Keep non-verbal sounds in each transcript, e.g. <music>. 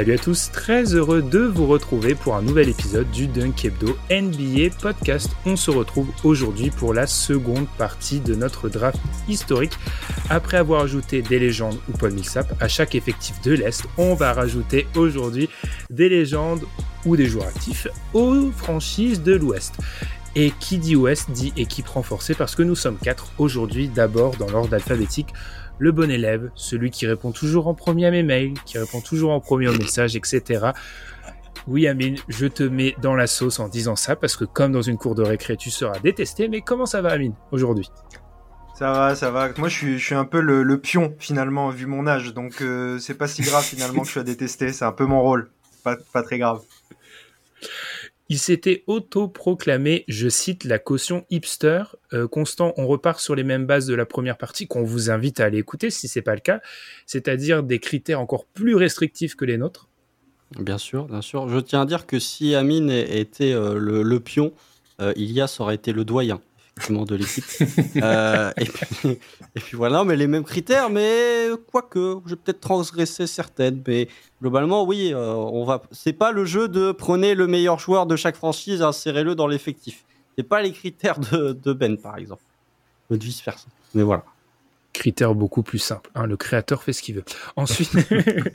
Salut à tous, très heureux de vous retrouver pour un nouvel épisode du Dunk Hebdo NBA Podcast. On se retrouve aujourd'hui pour la seconde partie de notre draft historique. Après avoir ajouté des légendes ou Paul Millsap à chaque effectif de l'Est, on va rajouter aujourd'hui des légendes ou des joueurs actifs aux franchises de l'Ouest. Et qui dit Ouest dit équipe renforcée parce que nous sommes quatre aujourd'hui d'abord dans l'ordre alphabétique le bon élève, celui qui répond toujours en premier à mes mails, qui répond toujours en premier aux messages, etc. Oui, Amine, je te mets dans la sauce en disant ça parce que comme dans une cour de récré, tu seras détesté. Mais comment ça va, Amine, aujourd'hui? Ça va, ça va. Moi, je suis, un peu le, pion finalement, vu mon âge. Donc, euh, c'est pas si grave finalement que je sois détesté. C'est un peu mon rôle. Pas très grave. Il s'était auto-proclamé, je cite, la caution hipster. Euh, Constant, on repart sur les mêmes bases de la première partie qu'on vous invite à aller écouter si c'est pas le cas, c'est-à-dire des critères encore plus restrictifs que les nôtres. Bien sûr, bien sûr. Je tiens à dire que si Amine était euh, le, pion, euh, Ilias aurait été le doyen de l'équipe. <laughs> Euh, et, puis, <laughs> voilà, mais les mêmes critères, mais quoique, je vais peut-être transgresser certaines, mais globalement, oui, euh, on va. C'est pas le jeu de prenez le meilleur joueur de chaque franchise, insérez-le dans l'effectif. C'est pas les critères de, Ben, par exemple, de vice versa. Mais voilà critère beaucoup plus simple. Hein. le créateur fait ce qu'il veut. Ensuite,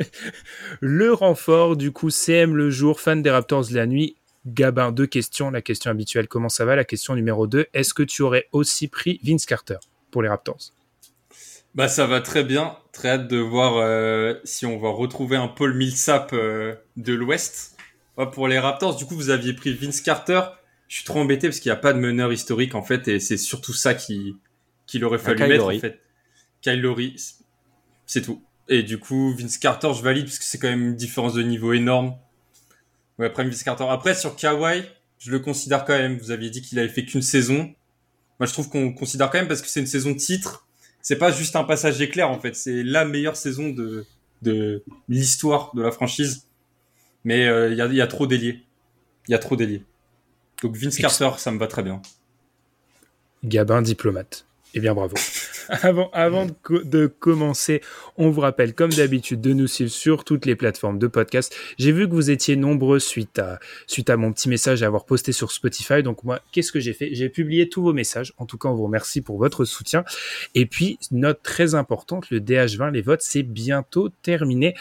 <laughs> le renfort, du coup, CM le jour, fan des Raptors de la nuit, Gabin, deux questions. La question habituelle, comment ça va? La question numéro 2, est-ce que tu aurais aussi pris Vince Carter pour les Raptors? Bah ça va très bien. Très hâte de voir euh, si on va retrouver un Paul Millsap euh, de l'Ouest. pour les Raptors, du coup, vous aviez pris Vince Carter. Je suis trop embêté parce qu'il n'y a pas de meneur historique en fait, et c'est surtout ça qui qu'il aurait fallu mettre en fait. Kyle Lowry, c'est tout. Et du coup, Vince Carter, je valide parce que c'est quand même une différence de niveau énorme. Ouais, après Vince Carter. Après, sur Kawhi, je le considère quand même. Vous aviez dit qu'il avait fait qu'une saison. Moi, je trouve qu'on considère quand même parce que c'est une saison titre. C'est pas juste un passage éclair, en fait. C'est la meilleure saison de, de l'histoire de la franchise. Mais euh, il y, a, y, a, trop d'ailiers. Il y a trop d'ailiers. Donc Vince Carter, ça me va très bien. Gabin diplomate. Eh bien, bravo. <laughs> avant, avant de, commencer, on vous rappelle, comme d'habitude, de nous suivre sur toutes les plateformes de podcast. J'ai vu que vous étiez nombreux suite à, suite à mon petit message à avoir posté sur Spotify. Donc, moi, qu'est-ce que j'ai fait? J'ai publié tous vos messages. En tout cas, on vous remercie pour votre soutien. Et puis, note très importante, le DH20, les votes, c'est bientôt terminé.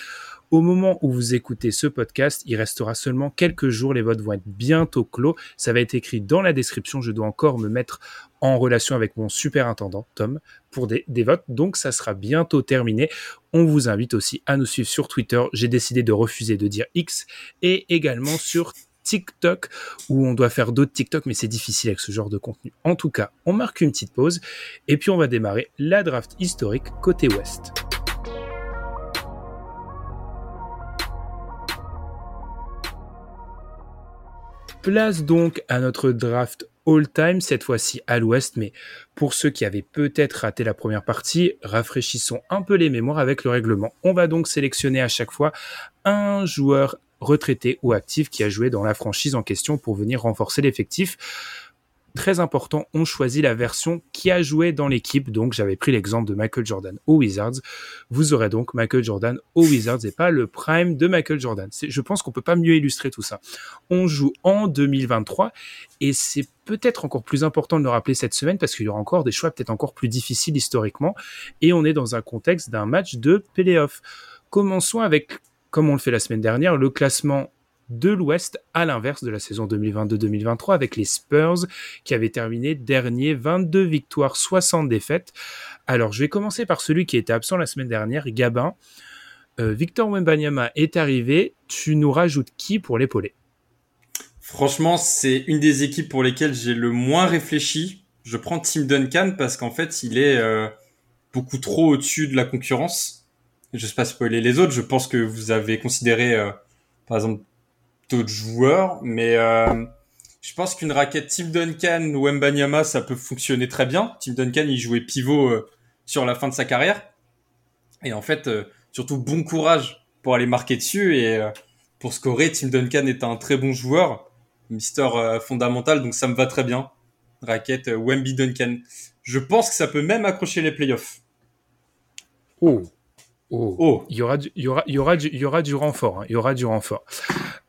Au moment où vous écoutez ce podcast, il restera seulement quelques jours. Les votes vont être bientôt clos. Ça va être écrit dans la description. Je dois encore me mettre en relation avec mon superintendant, Tom, pour des, votes. Donc, ça sera bientôt terminé. On vous invite aussi à nous suivre sur Twitter. J'ai décidé de refuser de dire X et également sur TikTok où on doit faire d'autres TikTok, mais c'est difficile avec ce genre de contenu. En tout cas, on marque une petite pause et puis on va démarrer la draft historique côté ouest. Place donc à notre draft all-time, cette fois-ci à l'ouest, mais pour ceux qui avaient peut-être raté la première partie, rafraîchissons un peu les mémoires avec le règlement. On va donc sélectionner à chaque fois un joueur retraité ou actif qui a joué dans la franchise en question pour venir renforcer l'effectif très important, on choisit la version qui a joué dans l'équipe. Donc, j'avais pris l'exemple de Michael Jordan aux Wizards. Vous aurez donc Michael Jordan aux Wizards et pas le prime de Michael Jordan. Je pense qu'on peut pas mieux illustrer tout ça. On joue en 2023 et c'est peut-être encore plus important de le rappeler cette semaine parce qu'il y aura encore des choix peut-être encore plus difficiles historiquement et on est dans un contexte d'un match de playoff. Commençons avec, comme on le fait la semaine dernière, le classement de l'Ouest, à l'inverse de la saison 2022-2023 avec les Spurs qui avaient terminé dernier 22 victoires, 60 défaites. Alors je vais commencer par celui qui était absent la semaine dernière, Gabin. Euh, Victor Wembanyama est arrivé, tu nous rajoutes qui pour l'épauler? Franchement, c'est une des équipes pour lesquelles j'ai le moins réfléchi. Je prends Tim Duncan parce qu'en fait, il est, euh, beaucoup trop au-dessus de la concurrence. Je sais pas spoiler les autres. Je pense que vous avez considéré, euh, par exemple, d'autres joueurs, mais euh, je pense qu'une raquette Tim Duncan ou Mbanyama, ça peut fonctionner très bien. Tim Duncan, il jouait pivot euh, sur la fin de sa carrière, et en fait, surtout bon courage pour aller marquer dessus et pour scorer. Tim Duncan est un très bon joueur, Mister fondamental, donc ça me va très bien. Raquette Wemby Duncan. Je pense que ça peut même accrocher les playoffs. Oh. Oh. oh. Il, y aura du, il, y aura, il, y aura du, il y aura du renfort. Hein. Il y aura du renfort.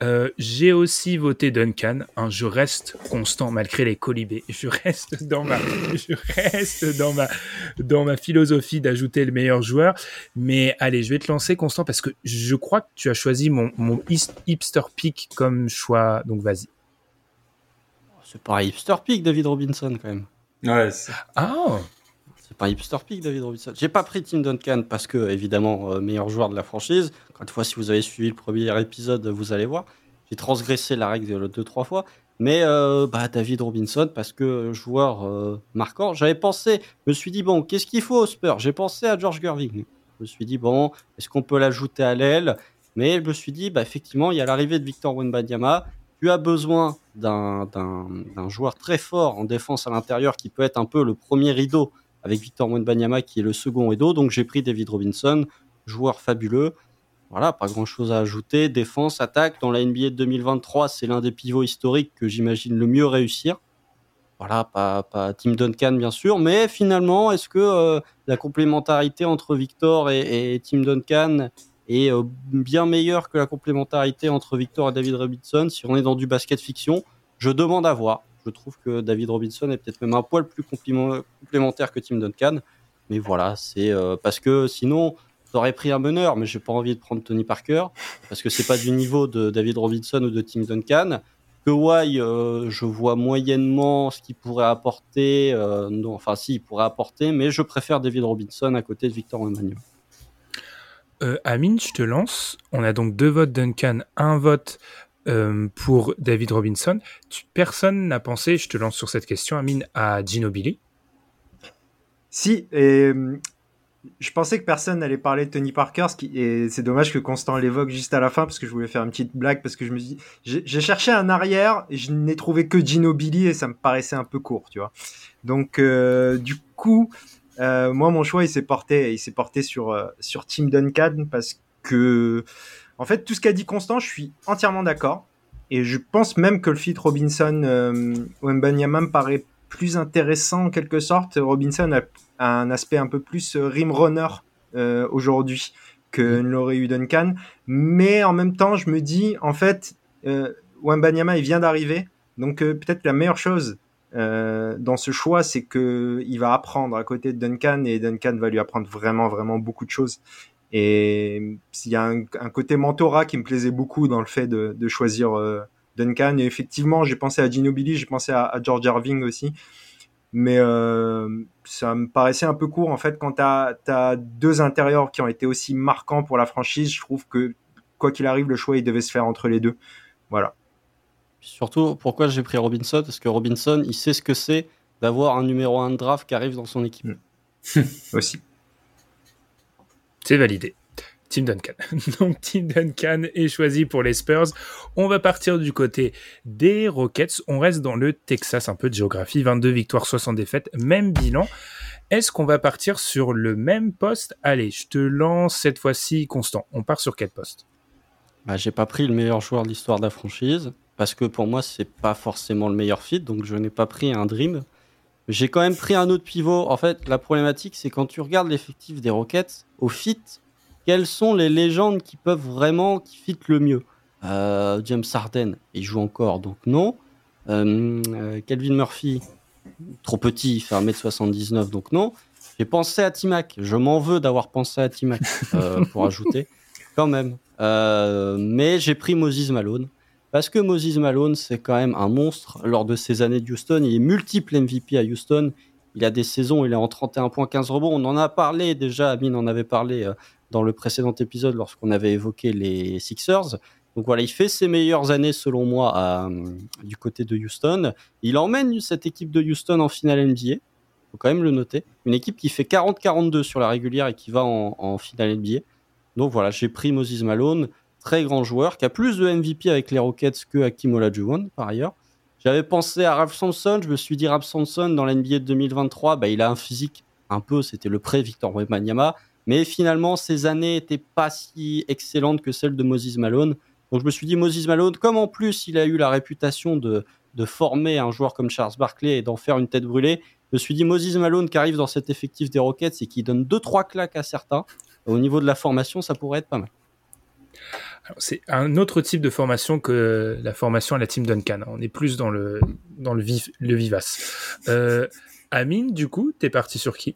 Euh, J'ai aussi voté Duncan. Hein. Je reste constant malgré les colibés. <laughs> Je reste dans ma, je reste dans ma, dans ma philosophie d'ajouter le meilleur joueur. Mais allez, je vais te lancer constant parce que je crois que tu as choisi mon, mon hipster pick comme choix. Donc vas-y. C'est pas un hipster pick, David Robinson, quand même. Ouais. Ah C'est pas hipster pick, David Robinson. J'ai pas pris Tim Duncan parce que, évidemment, euh, meilleur joueur de la franchise. Encore une fois, si vous avez suivi le premier épisode, vous allez voir. J'ai transgressé la règle deux, trois fois. Mais euh, bah, David Robinson, parce que joueur euh, marquant. J'avais pensé, je me suis dit, bon, qu'est-ce qu'il faut au Spurs? J'ai pensé à George Gerving. Je me suis dit, bon, est-ce qu'on peut l'ajouter à l'aile? Mais je me suis dit, bah, effectivement, il y a l'arrivée de Victor Wenbanyama tu as besoin d'un joueur très fort en défense à l'intérieur qui peut être un peu le premier rideau avec Victor Mwenbanyama qui est le second rideau. Donc j'ai pris David Robinson, joueur fabuleux. Voilà, pas grand chose à ajouter. Défense, attaque. Dans la NBA de 2023, c'est l'un des pivots historiques que j'imagine le mieux réussir. Voilà, pas, pas Tim Duncan bien sûr, mais finalement, est-ce que euh, la complémentarité entre Victor et, et Tim Duncan et euh, bien meilleur que la complémentarité entre Victor et David Robinson. Si on est dans du basket fiction, je demande à voir. Je trouve que David Robinson est peut-être même un poil plus complémentaire que Tim Duncan. Mais voilà, c'est euh, parce que sinon, j'aurais pris un meneur, mais j'ai pas envie de prendre Tony Parker parce que c'est pas du niveau de David Robinson ou de Tim Duncan. Que euh, je vois moyennement ce qu'il pourrait apporter. non, enfin, si, il pourrait apporter, mais je préfère David Robinson à côté de Victor Emmanuel. Euh, Amine, je te lance. On a donc deux votes Duncan, un vote euh, pour David Robinson. personne n'a pensé, je te lance sur cette question, Amine, à Ginobili Si, et je pensais que personne n'allait parler de Tony Parker, et c'est dommage que Constant l'évoque juste à la fin, parce que je voulais faire une petite blague, parce que je me dis, j'ai cherché un arrière, et je n'ai trouvé que Ginobili, et ça me paraissait un peu court, tu vois. Donc, euh, du coup, euh, moi, mon choix, il s'est porté, il porté sur euh, sur Tim Duncan parce que, en fait, tout ce qu'a dit Constant, je suis entièrement d'accord. Et je pense même que le fit Robinson euh, me paraît plus intéressant en quelque sorte. Robinson a, un aspect un peu plus euh, rim runner euh, aujourd'hui que mm. l'aurait eu Duncan. Mais en même temps, je me dis, en fait, euh, Wembanyama, il vient d'arriver. Donc peut-être la meilleure chose euh, dans ce choix, c'est que il va apprendre à côté de Duncan et Duncan va lui apprendre vraiment, vraiment beaucoup de choses. Et il y a un, côté mentorat qui me plaisait beaucoup dans le fait de, de choisir euh, Duncan. Et effectivement, j'ai pensé à Ginobili, j'ai pensé à, George Irving aussi. Mais euh, ça me paraissait un peu court en fait quand tu as, deux intérieurs qui ont été aussi marquants pour la franchise. Je trouve que quoi qu'il arrive, le choix il devait se faire entre les deux. Voilà. Surtout, pourquoi j'ai pris Robinson? Parce que Robinson, il sait ce que c'est d'avoir un numéro 1 de draft qui arrive dans son équipe. Hmm. <laughs> Aussi. C'est validé. Tim Duncan. <laughs> Donc Tim Duncan est choisi pour les Spurs. On va partir du côté des Rockets. On reste dans le Texas, un peu de géographie. 22 victoires, 60 défaites, même bilan. Est-ce qu'on va partir sur le même poste? Allez, je te lance cette fois-ci constant. On part sur quel poste? Bah, J'ai pas pris le meilleur joueur de l'histoire de la franchise parce que pour moi, c'est pas forcément le meilleur fit, donc je n'ai pas pris un Dream. J'ai quand même pris un autre pivot. En fait, la problématique, c'est quand tu regardes l'effectif des Rockets, au fit, quelles sont les légendes qui peuvent vraiment, qui fit le mieux? Euh, James Harden, il joue encore, donc non. Euh, euh, Calvin Murphy, trop petit, il fait 1m79, donc non. J'ai pensé à Timac, je m'en veux d'avoir pensé à Timac <laughs> pour ajouter, quand même. mais j'ai pris Moses Malone. Parce que Moses Malone, c'est quand même un monstre. Lors de ses années de Houston, il est multiple MVP à Houston. Il a des saisons, il est en 31 points, 15 rebonds. On en a parlé déjà, Amine en avait parlé euh, dans le précédent épisode lorsqu'on avait évoqué les Sixers. Donc voilà, il fait ses meilleures années selon moi euh, du côté de Houston. Il emmène cette équipe de Houston en finale NBA. faut quand même le noter. Une équipe qui fait 40-42 sur la régulière et qui va en, finale NBA. Donc voilà, j'ai pris Moses Malone, très grand joueur, qui a plus de MVP avec les Rockets que Hakim Olajuwon par ailleurs. J'avais pensé à Ralph Sampson, je me suis dit Ralph Sampson dans l'NBA de 2023, bah, il a un physique un peu, c'était le pré-Victor Wembanyama, mais finalement ses années n'étaient pas si excellentes que celles de Moses Malone. Donc je me suis dit Moses Malone, comme en plus il a eu la réputation de, de former un joueur comme Charles Barkley et d'en faire une tête brûlée, je me suis dit Moses Malone qui arrive dans cet effectif des Rockets et qui donne 2-3 claques à certains, au niveau de la formation, ça pourrait être pas mal. C'est un autre type de formation que la formation à la team Duncan. On est plus dans le, dans le, vif, le vivace. Euh, Amine, du coup, t'es parti sur qui?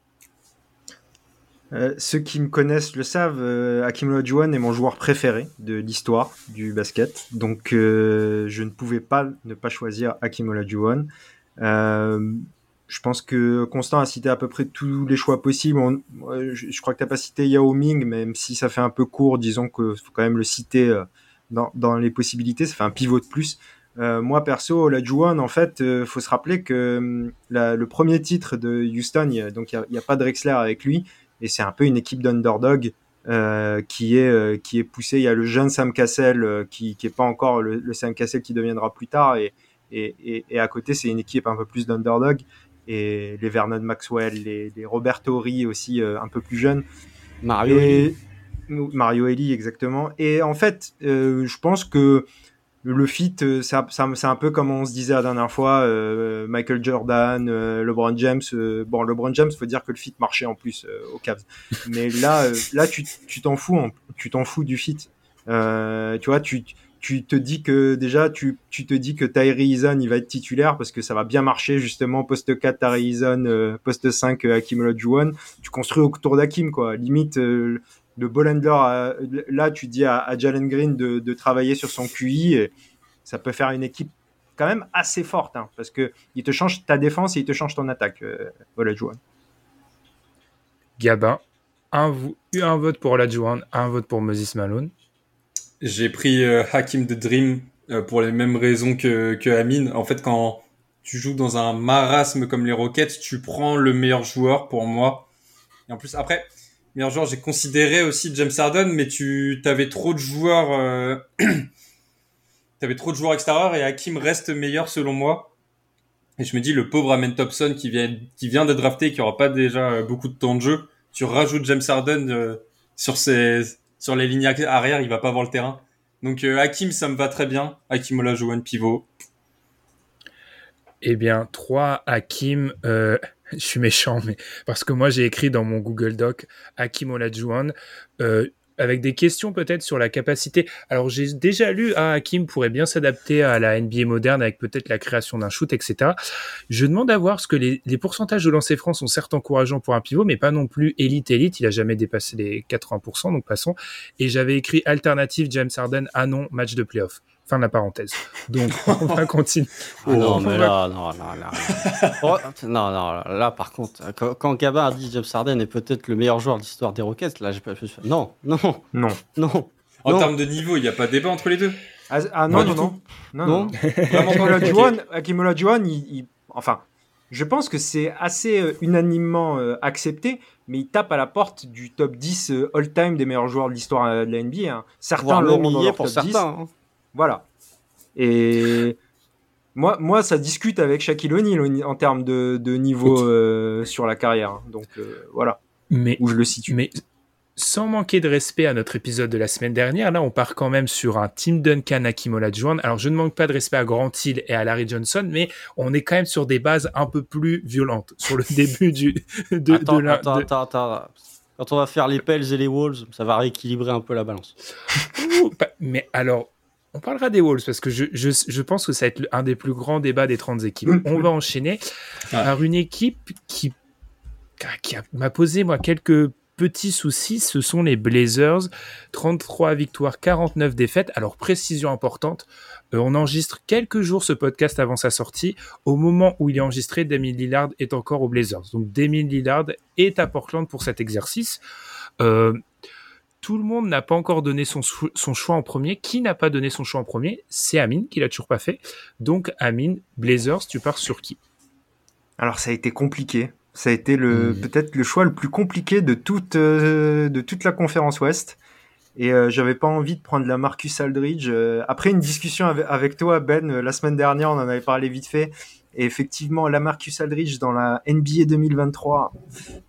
Euh, ceux qui me connaissent le savent, euh, Hakim est mon joueur préféré de l'histoire du basket. Donc euh, je ne pouvais pas ne pas choisir Hakim Olajuwon. Euh, je pense que Constant a cité à peu près tous les choix possibles. je, crois que tu n'as pas cité Yao Ming, même si ça fait un peu court, disons qu'il faut quand même le citer euh, dans, dans, les possibilités. Ça fait un pivot de plus. Euh, moi, perso, Olajuwon, en fait, euh, faut se rappeler que la, le premier titre de Houston, donc il n'y a, a, pas Drexler avec lui, et c'est un peu une équipe d'underdog euh, qui est euh, qui est poussée. Il y a le jeune Sam Cassell euh, qui qui est pas encore le, Sam Cassell qui deviendra plus tard, et, et, et à côté c'est une équipe un peu plus d'underdog et les Vernon Maxwell, les, les Roberto Ori aussi euh, un peu plus jeunes. Mario Eli. Mario Eli, exactement. Et en fait, euh, je pense que le fit, euh, c'est un peu comme on se disait la dernière fois, euh, Michael Jordan, euh, LeBron James. bon, LeBron James, faut dire que le fit marchait en plus au Cavs. Mais là, là, tu t'en fous, tu t'en fous du fit. tu vois, tu tu te dis que déjà tu, tu te dis que Tyree Eason il va être titulaire parce que ça va bien marcher justement poste 4 Tyree Eason euh, poste 5 euh, Hakim Olajuwon. Tu construis autour d'Hakim quoi. Limite euh, le ball là tu dis à, à Jalen Green de, de, travailler sur son QI ça peut faire une équipe quand même assez forte hein, parce que il te change ta défense et il te change ton attaque euh, Olajuwon. Gabin un, un vote pour Olajuwon un vote pour Moses Malone j'ai pris euh, Hakim the Dream euh, pour les mêmes raisons que, que Amine. En fait, quand tu joues dans un marasme comme les Rockets, tu prends le meilleur joueur pour moi. Et en plus, après, meilleur joueur, j'ai considéré aussi James Harden, mais tu avais trop de joueurs, euh... <clears throat> avais trop de joueurs extérieurs et Hakim reste meilleur selon moi. Et je me dis, le pauvre Amen Thompson qui vient, qui vient de drafter, qui aura pas déjà euh, beaucoup de temps de jeu, tu rajoutes James Harden euh, sur ses, sur les lignes arrière, il va pas voir le terrain. Donc euh, Hakim, ça me va très bien. Hakim Olajuwon pivot. Eh bien, 3 Hakim, euh, <laughs> je suis méchant, mais parce que moi j'ai écrit dans mon Google Doc Hakim Olajuwon. Euh, avec des questions peut-être sur la capacité. Alors j'ai déjà lu ah, Hakim pourrait bien s'adapter à la NBA moderne avec peut-être la création d'un shoot, etc. Je demande à voir ce que les, pourcentages de lancer francs sont certes encourageants pour un pivot, mais pas non plus élite élite. Il a jamais dépassé les 80%, donc passons. Et j'avais écrit alternative James Harden, ah non, match de playoff. Fin de la parenthèse. Donc, <laughs> on va continuer. Ah non, mais là, non, non, là. Oh, non, non, là, par contre, quand, quand Gabin a dit James Harden est peut-être le meilleur joueur de l'histoire des Rockets, là, j'ai pas. Non, non, non, non. En non. termes de niveau, il n'y a pas de débat entre les deux. Ah, ah non, non, non, non, non, non. Hakim Olajuwon, il, il, enfin, je pense que c'est assez euh, unanimement euh, accepté, mais il tape à la porte du top 10 euh, all-time des meilleurs joueurs de l'histoire de la NBA. Hein. Certains l'ont dans leur pour top certains, 10. Hein. Voilà. Et moi, moi, ça discute avec Shaquille O'Neal en termes de, de niveau euh, sur la carrière. Donc euh, voilà. Mais, où je le situe. Mais sans manquer de respect à notre épisode de la semaine dernière, là, on part quand même sur un Team Duncan Hakim Olajuwon. Alors, je ne manque pas de respect à Grant Hill et à Larry Johnson, mais on est quand même sur des bases un peu plus violentes sur le <laughs> début du de, attends, de la, attends, de... attends, attends. Quand on va faire les Pels et les Wolves, ça va rééquilibrer un peu la balance. mais alors, on parlera des Wolves parce que je, je, je, pense que ça va être un des plus grands débats des 30 équipes. On va enchaîner par une équipe qui, qui m'a posé moi quelques petits soucis. Ce sont les Blazers. 33 victoires, 49 défaites. Alors précision importante, euh, on enregistre quelques jours ce podcast avant sa sortie. Au moment où il est enregistré, Damien Lillard est encore aux Blazers. Donc Damien Lillard est à Portland pour cet exercice. Euh, tout le monde n'a pas encore donné son, son choix en premier. Qui n'a pas donné son choix en premier? C'est Amine qui l'a toujours pas fait. Donc Amine, Blazers, tu pars sur qui? Alors ça a été compliqué. Ça a été le Mhm. peut-être le choix le plus compliqué de toute euh, de toute la conférence Ouest. Et euh, j'avais pas envie de prendre la Marcus Aldridge. euh, après une discussion avec, avec toi, Ben, euh, la semaine dernière, on en avait parlé vite fait. Et effectivement, la Marcus Aldridge dans la NBA 2023,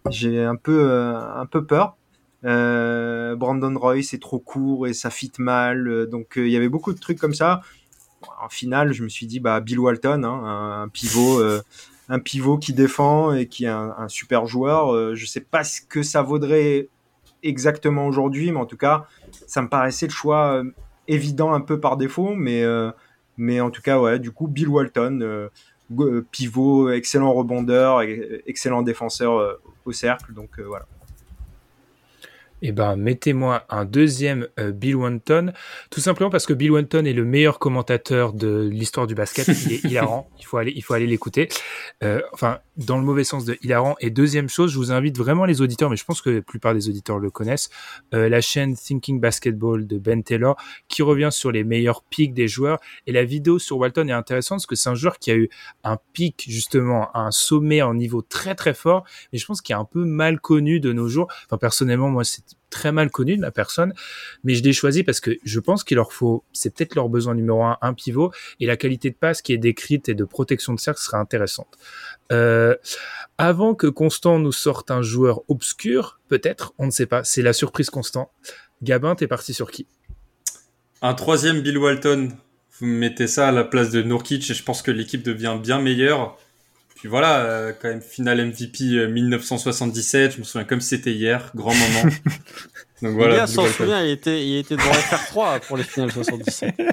j'ai un peu un peu peur. Euh, Brandon Roy, c'est trop court et ça fit mal. euh, donc euh, il y avait beaucoup de trucs comme ça. En finale, je me suis dit bah Bill Walton, hein, un, pivot, un pivot qui défend et qui est un, un super joueur. Je sais pas ce que ça vaudrait exactement aujourd'hui, mais en tout cas, ça me paraissait le choix évident un peu par défaut, mais mais en tout cas ouais, du coup Bill Walton, pivot, excellent rebondeur, excellent défenseur au cercle, donc voilà. Eh ben, mettez-moi un deuxième euh, Bill Wanton, tout simplement parce que Bill Wanton est le meilleur commentateur de l'histoire du basket. Il est <laughs> hilarant. Il faut aller, il faut aller l'écouter. Euh, enfin, dans le mauvais sens de hilarant. Et deuxième chose, je vous invite vraiment les auditeurs, mais je pense que la plupart des auditeurs le connaissent, euh, la chaîne Thinking Basketball de Ben Taylor, qui revient sur les meilleurs pics des joueurs. Et la vidéo sur Walton est intéressante parce que c'est un joueur qui a eu un pic, justement, un sommet en niveau très très fort, mais je pense qu'il est un peu mal connu de nos jours. Enfin, personnellement, moi, c'est très mal connu de la personne, mais je l'ai choisi parce que je pense qu'il leur faut, c'est peut-être leur besoin numéro un, un pivot, et la qualité de passe qui est décrite et de protection de cercle sera intéressante. Euh, avant que Constant nous sorte un joueur obscur, peut-être, on ne sait pas, c'est la surprise Constant. Gabin, t'es parti sur qui? Un troisième Bill Walton. Vous mettez ça à la place de Nurkic et je pense que l'équipe devient bien meilleure. Puis voilà, euh, quand même finale MVP euh, 1977. Je me souviens comme c'était hier, grand moment. <laughs> Donc voilà. gars Bill s'en il était, il était devant FR3 pour les finales 77. <laughs>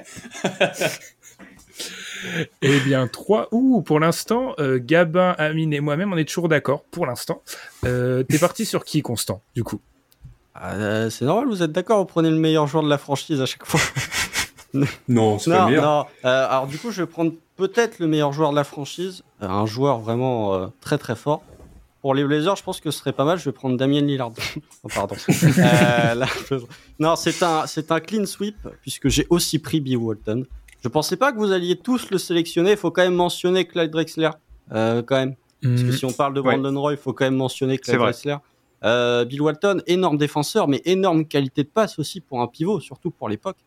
Eh bien, trois. Ouh, pour l'instant, euh, Gabin, Amine et moi-même, on est toujours d'accord, pour l'instant. Euh, t'es parti sur qui, Constant, du coup? Ah, euh, c'est normal, vous êtes d'accord, vous prenez le meilleur joueur de la franchise à chaque fois. <laughs> Non, c'est pas le Non, meilleur. non. Euh, alors du coup, je vais prendre peut-être le meilleur joueur de la franchise, euh, un joueur vraiment euh, très très fort. Pour les Blazers, je pense que ce serait pas mal. Je vais prendre Damien Lillard. <laughs> Oh, pardon. Euh, là, je- Non, c'est un, c'est un clean sweep puisque j'ai aussi pris Bill Walton. Je pensais pas que vous alliez tous le sélectionner. Il faut quand même mentionner Clyde Drexler, euh, quand même. Parce que Hmm, si on parle de Ouais. Brandon Roy, il faut quand même mentionner Clyde. Drexler. Euh, Bill Walton, énorme défenseur, mais énorme qualité de passe aussi pour un pivot, surtout pour l'époque.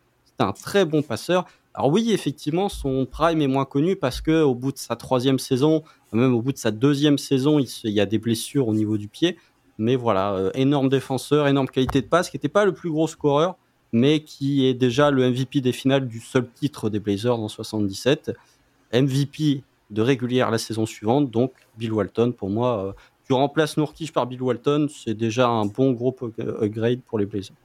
Un très bon passeur. Alors oui, effectivement, son prime est moins connu parce que au bout de sa troisième saison, même au bout de sa deuxième saison, il, y a des blessures au niveau du pied. Mais voilà, euh, énorme défenseur, énorme qualité de passe, qui n'était pas le plus gros scoreur, mais qui est déjà le MVP des finales du seul titre des Blazers en 77. MVP de régulière la saison suivante, donc Bill Walton, pour moi, euh, tu remplaces Nourkic par Bill Walton, c'est déjà un bon gros up- upgrade pour les Blazers.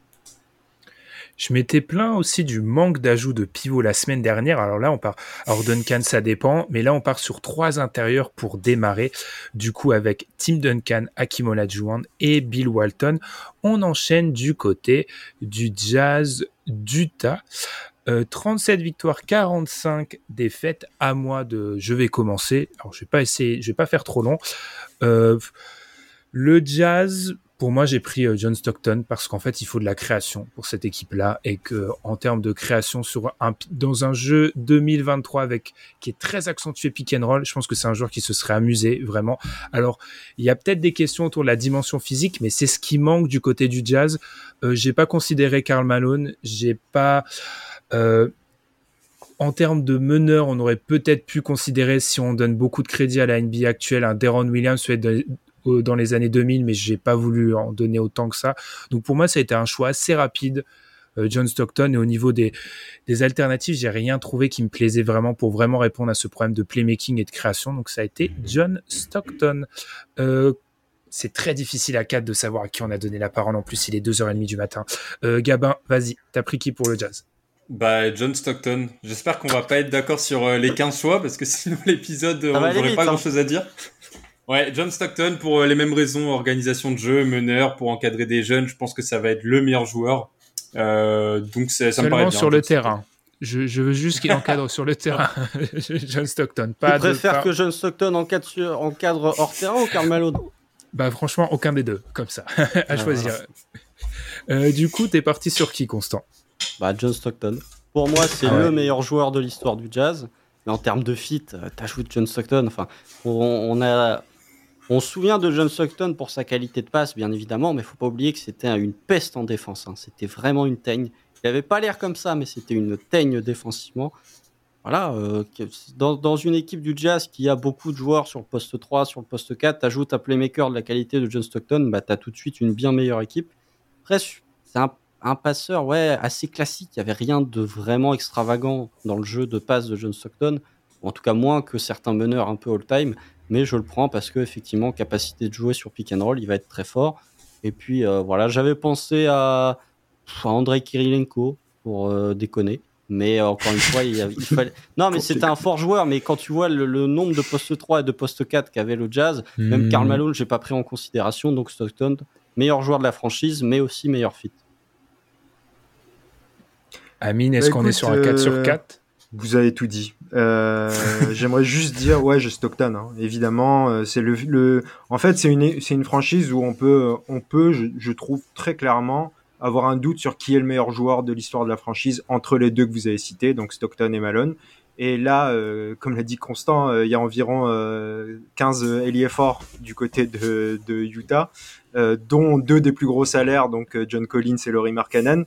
Je m'étais plaint aussi du manque d'ajout de pivot la semaine dernière. Alors là, on part. Alors Duncan, ça dépend, mais là, on part sur trois intérieurs pour démarrer. Du coup, avec Tim Duncan, Hakim Olajuwon et Bill Walton, on enchaîne du côté du Jazz d'Utah. Euh, 37 victoires, 45 défaites. À moi de, je vais commencer. Alors, je vais pas essayer, je vais pas faire trop long. Euh, le Jazz, pour moi, j'ai pris euh, John Stockton parce qu'en fait, il faut de la création pour cette équipe-là et que en termes de création sur un dans un jeu 2023 avec qui est très accentué pick and roll, je pense que c'est un joueur qui se serait amusé vraiment. Alors, il y a peut-être des questions autour de la dimension physique, mais c'est ce qui manque du côté du Jazz. Euh, j'ai pas considéré Karl Malone, j'ai pas euh, en termes de meneur, on aurait peut-être pu considérer, si on donne beaucoup de crédit à la NBA actuelle, un Deron Williams dans les années 2000, mais j'ai pas voulu en donner autant que ça. Donc pour moi, ça a été un choix assez rapide, euh, John Stockton. Et au niveau des, des alternatives, j'ai rien trouvé qui me plaisait vraiment pour vraiment répondre à ce problème de playmaking et de création. Donc ça a été John Stockton. Euh, c'est très difficile à 4 de savoir à qui on a donné la parole. En plus, il est 2h30 du matin. Euh, Gabin, vas-y, t'as pris qui pour le jazz? Bah, John Stockton. J'espère qu'on va pas être d'accord sur euh, les 15 choix parce que sinon <laughs> l'épisode, euh, Ça on n'aurait pas hein. grand chose à dire. Ouais, John Stockton pour euh, les mêmes raisons, organisation de jeu, meneur, pour encadrer des jeunes, je pense que ça va être le meilleur joueur. Euh, donc c'est- ça me paraît Seulement bien. sur le John Stockton. terrain. Je, je veux juste qu'il encadre sur le <laughs> terrain. <laughs> John Stockton. Pas Tu de, préfères que John Stockton encadre, sur- encadre hors terrain ou Karl Malone Bah franchement, aucun des deux, comme ça, <laughs> à Ah, choisir. Euh, du coup, t'es parti sur qui, Constant? Bah, John Stockton. Pour moi, c'est Ah ouais. le meilleur joueur de l'histoire du jazz. Mais en termes de fit, t'ajoutes John Stockton. Enfin, on, on a. On se souvient de John Stockton pour sa qualité de passe, bien évidemment, mais il faut pas oublier que c'était une peste en défense. Hein. C'était vraiment une teigne. Il n'avait pas l'air comme ça, mais c'était une teigne défensivement. Voilà, euh, dans, une équipe du Jazz qui a beaucoup de joueurs sur le poste 3, sur le poste 4, tu ajoutes un playmaker de la qualité de John Stockton, bah, tu as tout de suite une bien meilleure équipe. Après, c'est un, passeur ouais, assez classique. Il n'y avait rien de vraiment extravagant dans le jeu de passe de John Stockton, en tout cas moins que certains meneurs un peu all-time mais je le prends parce que effectivement capacité de jouer sur pick and roll, il va être très fort. Et puis euh, voilà, j'avais pensé à, Andrei Kirilenko pour euh, déconner. Mais euh, encore une fois, il, fallait. <laughs> Non, mais c'était un fort joueur. Mais quand tu vois le, nombre de postes 3 et de postes 4 qu'avait le Jazz, même Karl hmm. Malone, j'ai pas pris en considération. Donc Stockton, meilleur joueur de la franchise, mais aussi meilleur fit. Amine, est-ce bah, qu'on est sur un 4 sur 4 Vous avez tout dit. Euh, <laughs> j'aimerais juste dire, ouais, j'ai Stockton. Hein. Évidemment, euh, c'est le, le, En fait, c'est une, c'est une franchise où on peut, on peut, je, trouve très clairement avoir un doute sur qui est le meilleur joueur de l'histoire de la franchise entre les deux que vous avez cités, donc Stockton et Malone. Et là, euh, comme l'a dit Constant, il y a environ 15 ailiers forts du côté de, de Utah, dont deux des plus gros salaires, donc John Collins et Laurie Markkanen.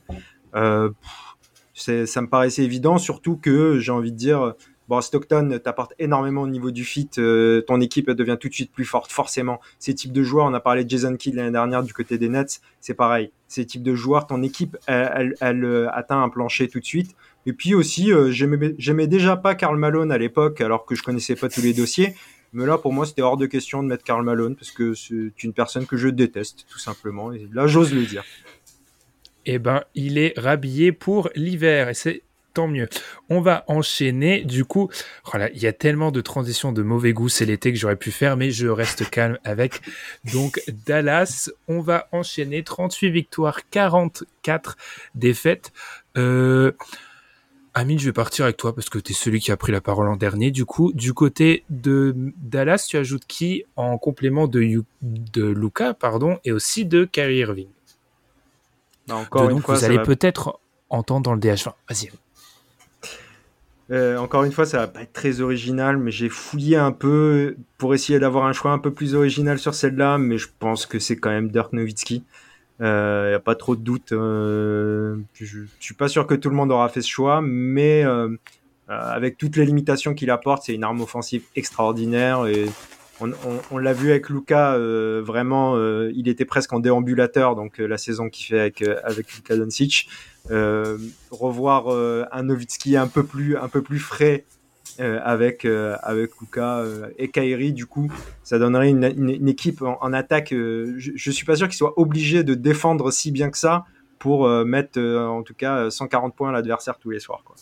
Ça me paraissait évident, surtout que j'ai envie de dire, Bon, Stockton t'apporte énormément au niveau du fit. Euh, ton équipe devient tout de suite plus forte, forcément. Ces types de joueurs, on a parlé de Jason Kidd l'année dernière du côté des Nets, c'est pareil. Ces types de joueurs, ton équipe, elle, euh, atteint un plancher tout de suite. Et puis aussi, euh, j'aimais déjà pas Karl Malone à l'époque, alors que je connaissais pas tous les dossiers. Mais là, pour moi, c'était hors de question de mettre Karl Malone parce que c'est une personne que je déteste, tout simplement. Et là, j'ose le dire. Eh ben, il est rhabillé pour l'hiver et c'est tant mieux. On va enchaîner. Du coup, voilà, il y a tellement de transitions de mauvais goût, c'est l'été que j'aurais pu faire, mais je reste calme avec. Donc, Dallas, on va enchaîner. 38 victoires, 44 défaites. Euh, Amine, je vais partir avec toi parce que tu es celui qui a pris la parole en dernier. Du coup, du côté de Dallas, tu ajoutes qui en complément de, de Luca pardon, et aussi de Kyrie Irving? Bah, Encore une fois, vous allez peut-être entendre dans le DH20. Vas-y. Euh, encore une fois, ça va pas être très original, mais j'ai fouillé un peu pour essayer d'avoir un choix un peu plus original sur celle-là, mais je pense que c'est quand même Dirk Nowitzki. Il euh, n'y a pas trop de doute. Euh, je, je, suis pas sûr que tout le monde aura fait ce choix, mais avec toutes les limitations qu'il apporte, c'est une arme offensive extraordinaire et on, l'a vu avec Luca, vraiment, il était presque en déambulateur, donc la saison qu'il fait avec, avec Luka Doncic. Euh, revoir euh, un Novitski un peu plus un peu plus frais euh, avec avec Luka et Kairi du coup ça donnerait une, équipe en, attaque je, je, suis pas sûr qu'il soit obligé de défendre si bien que ça pour mettre en tout cas 140 points à l'adversaire tous les soirs quoi.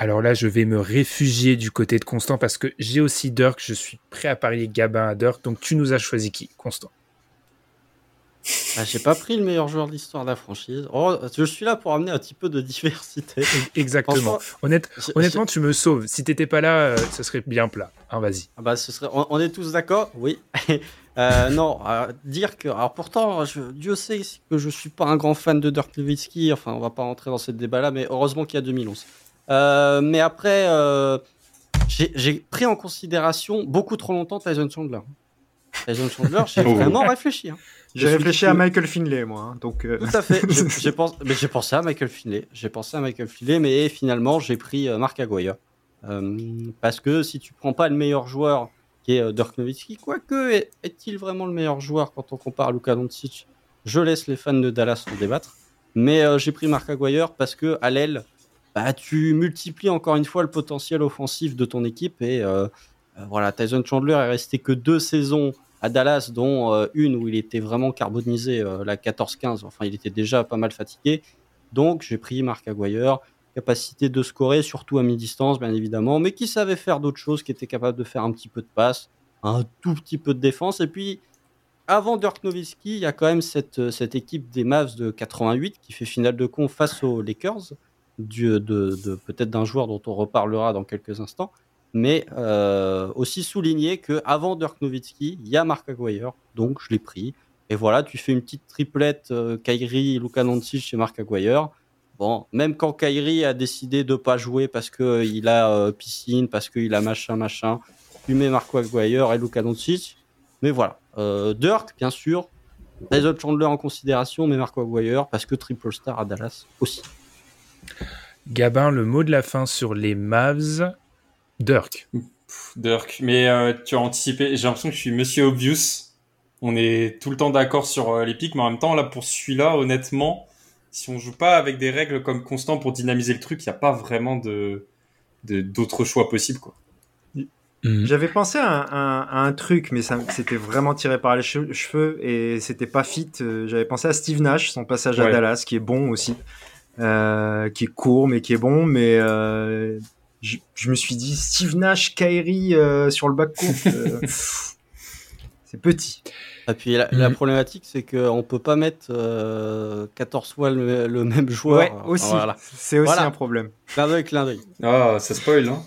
Alors là, je vais me réfugier du côté de Constant parce que j'ai aussi Dirk. Je suis prêt à parier Gabin à Dirk. Donc tu nous as choisi qui, Constant? Ah, j'ai pas pris le meilleur joueur de l'histoire de la franchise. Oh, je suis là pour amener un petit peu de diversité. <laughs> Exactement. honnêtement, tu me sauves. Si t'étais pas là, euh, ce serait bien plat. Hein, vas-y. Ah bah, ce serait... on, est tous d'accord Oui. <laughs> euh, non, dire que. Alors pourtant, Dieu sait que je suis pas un grand fan de Dirk Nowitzki. Enfin, on va pas rentrer dans ce débat-là, mais heureusement qu'il y a 2011. Euh, mais après, euh, j'ai pris en considération beaucoup trop longtemps Tyson Chandler. Tyson Chandler, j'ai <laughs> oh. vraiment réfléchi. Hein. J'ai réfléchi à Michael Finlay, moi. Hein, donc, euh. Tout à fait. <laughs> j'ai pensé, mais j'ai pensé à Michael Finlay. J'ai pensé à Michael Finlay, mais finalement, j'ai pris euh, Marc Aguaya. Euh, parce que si tu prends pas le meilleur joueur, qui est Dirk Nowitzki, quoique est-il vraiment le meilleur joueur quand on compare à Luka Doncic? Je laisse les fans de Dallas en débattre. Mais j'ai pris Marc Aguayer parce que à l'aile, bah, tu multiplies encore une fois le potentiel offensif de ton équipe. Et voilà, Tyson Chandler est resté que deux saisons à Dallas, dont euh, une où il était vraiment carbonisé, euh, la 14-15. Enfin, il était déjà pas mal fatigué. Donc, j'ai pris Marc Aguayer, capacité de scorer, surtout à mi-distance, bien évidemment, mais qui savait faire d'autres choses, qui était capable de faire un petit peu de passe, un tout petit peu de défense. Et puis, avant Dirk Nowitzki, il y a quand même cette, cette équipe des Mavs de 88 qui fait finale de con face aux Lakers, de, de peut-être d'un joueur dont on reparlera dans quelques instants mais euh, aussi souligner que avant Dirk Nowitzki, il y a Marc Aguirre, donc je l'ai pris. Et voilà, tu fais une petite triplette euh, Kairi, Luka chez Marc Aguirre. Bon, même quand Kairi a décidé de pas jouer parce que euh, il a piscine, parce qu'il a machin, machin, tu mets Marco Aguirre et Luka Doncic. Mais voilà. Euh, Dirk, bien sûr. autres Chandler en considération, mais Marco Aguirre parce que triple star à Dallas aussi. Gabin, le mot de la fin sur les Mavs. Dirk. Dirk. Mais euh, tu as anticipé. J'ai l'impression que je suis Monsieur Obvious. On est tout le temps d'accord sur euh, les pics, mais en même temps, là, pour celui-là, honnêtement, si on joue pas avec des règles comme constant pour dynamiser le truc, il n'y a pas vraiment de d'autres choix possibles, quoi. Mhm. J'avais pensé à un, truc, mais c'était vraiment tiré par les cheveux et c'était pas fit. Euh, j'avais pensé à Steve Nash, son passage à Dallas, qui est bon aussi, euh, qui est court mais qui est bon. Mais euh, je, me suis dit Steve Nash, Kyrie sur le bac court, <laughs> c'est petit. Et puis la, mhm. problématique, c'est qu'on peut pas mettre 14 fois le, même joueur. Ouais, aussi. C'est aussi un problème. Clin d'œil, clin d'œil. Ah, ça spoil, hein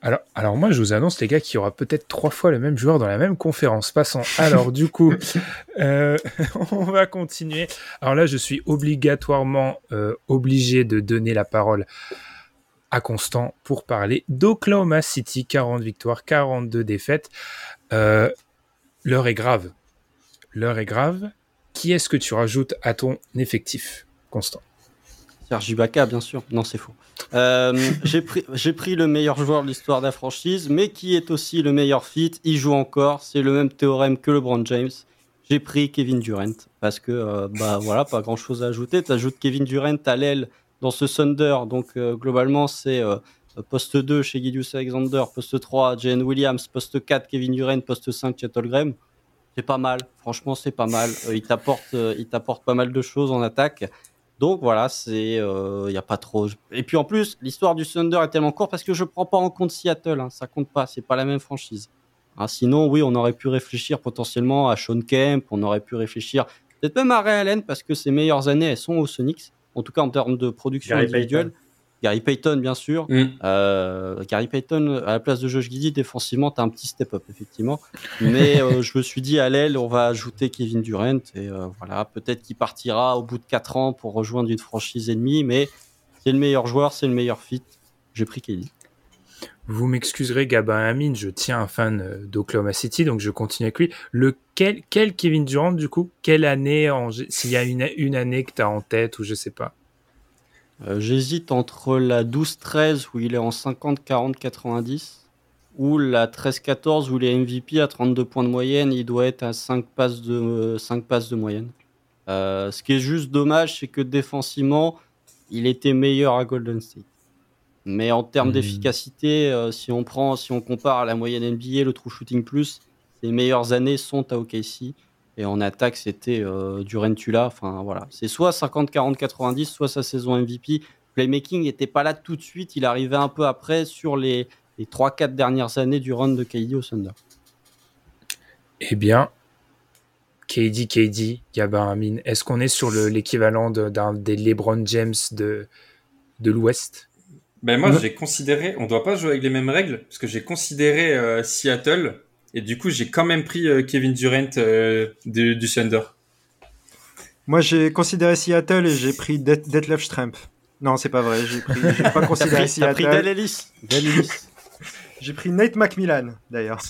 alors, alors moi, je vous annonce, les gars, qu'il y aura peut-être trois fois le même joueur dans la même conférence. Passons. Alors, du coup, <laughs> euh, <laughs> on va continuer. Alors là, je suis obligatoirement euh, obligé de donner la parole à Constant pour parler d'Oklahoma City. 40 victoires, 42 défaites. Euh, L'heure est grave. L'heure est grave. Qui est-ce que tu rajoutes à ton effectif, Constant? Sergi Ibaka, bien sûr. Non, c'est faux. Euh, <laughs> j'ai pris, le meilleur joueur de l'histoire de la franchise, mais qui est aussi le meilleur fit. Il joue encore. C'est le même théorème que LeBron James. J'ai pris Kevin Durant parce que, euh, bah voilà, pas grand chose à ajouter. Tu ajoutes Kevin Durant à l'aile dans ce Thunder. Donc, euh, globalement, c'est poste 2 chez Gideus Alexander, poste 3 Jane Williams, poste 4 Kevin Durant, poste 5 Chet Graham. C'est pas mal. Franchement, c'est pas mal. il t'apporte pas mal de choses en attaque. Donc voilà, c'est il euh, y a pas trop. Et puis en plus, l'histoire du Thunder est tellement courte parce que je prends pas en compte Seattle, hein, ça compte pas, c'est pas la même franchise. Hein, sinon, oui, on aurait pu réfléchir potentiellement à Sean Kemp, on aurait pu réfléchir peut-être même à Ray Allen parce que ses meilleures années elles sont aux Sonics, en tout cas en termes de production individuelle. Gary Payton, bien sûr. Mm. Euh, Gary Payton, à la place de Josh Giddy, défensivement, tu as un petit step-up, effectivement. Mais <laughs> euh, je me suis dit, à l'aile, on va ajouter Kevin Durant. Et euh, voilà, peut-être qu'il partira au bout de 4 ans pour rejoindre une franchise ennemie. Mais c'est le meilleur joueur, c'est le meilleur fit. J'ai pris Kelly. Vous m'excuserez, Gabin Amin, je tiens un fan d'Oklahoma City, donc je continue avec lui. Lequel, quel Kevin Durant, du coup? Quelle année, s'il y a une, une année que tu as en tête, ou je sais pas? Euh, j'hésite entre la 12-13 où il est en 50, 40, 90 ou la 13-14 où il est MVP à 32 points de moyenne. Il doit être à 5 passes de, 5 passes de moyenne. Euh, ce qui est juste dommage, c'est que défensivement, il était meilleur à Golden State. Mais en termes mmh. d'efficacité, euh, si on prend, si on compare à la moyenne NBA, le True Shooting Plus, ses meilleures années sont à OKC. Et en attaque, c'était euh, du Rentula. Enfin, voilà. C'est soit 50, 40, 90, soit sa saison MVP. Playmaking n'était pas là tout de suite. Il arrivait un peu après sur les, les 3-4 dernières années du run de KD au Thunder. Eh bien, KD, KD, Gabin Amin, est-ce qu'on est sur l'équivalent d'un des LeBron James de, de l'Ouest? Ben moi, j'ai considéré, on doit pas jouer avec les mêmes règles, parce que j'ai considéré euh, Seattle et du coup, j'ai quand même pris euh, Kevin Durant euh, du, du, Thunder. Moi, j'ai considéré Seattle et j'ai pris Detlef Stremp. Non, c'est pas vrai. J'ai pas <laughs> considéré Seattle. T'as pris Ellis. <laughs> j'ai pris Nate McMillan, d'ailleurs.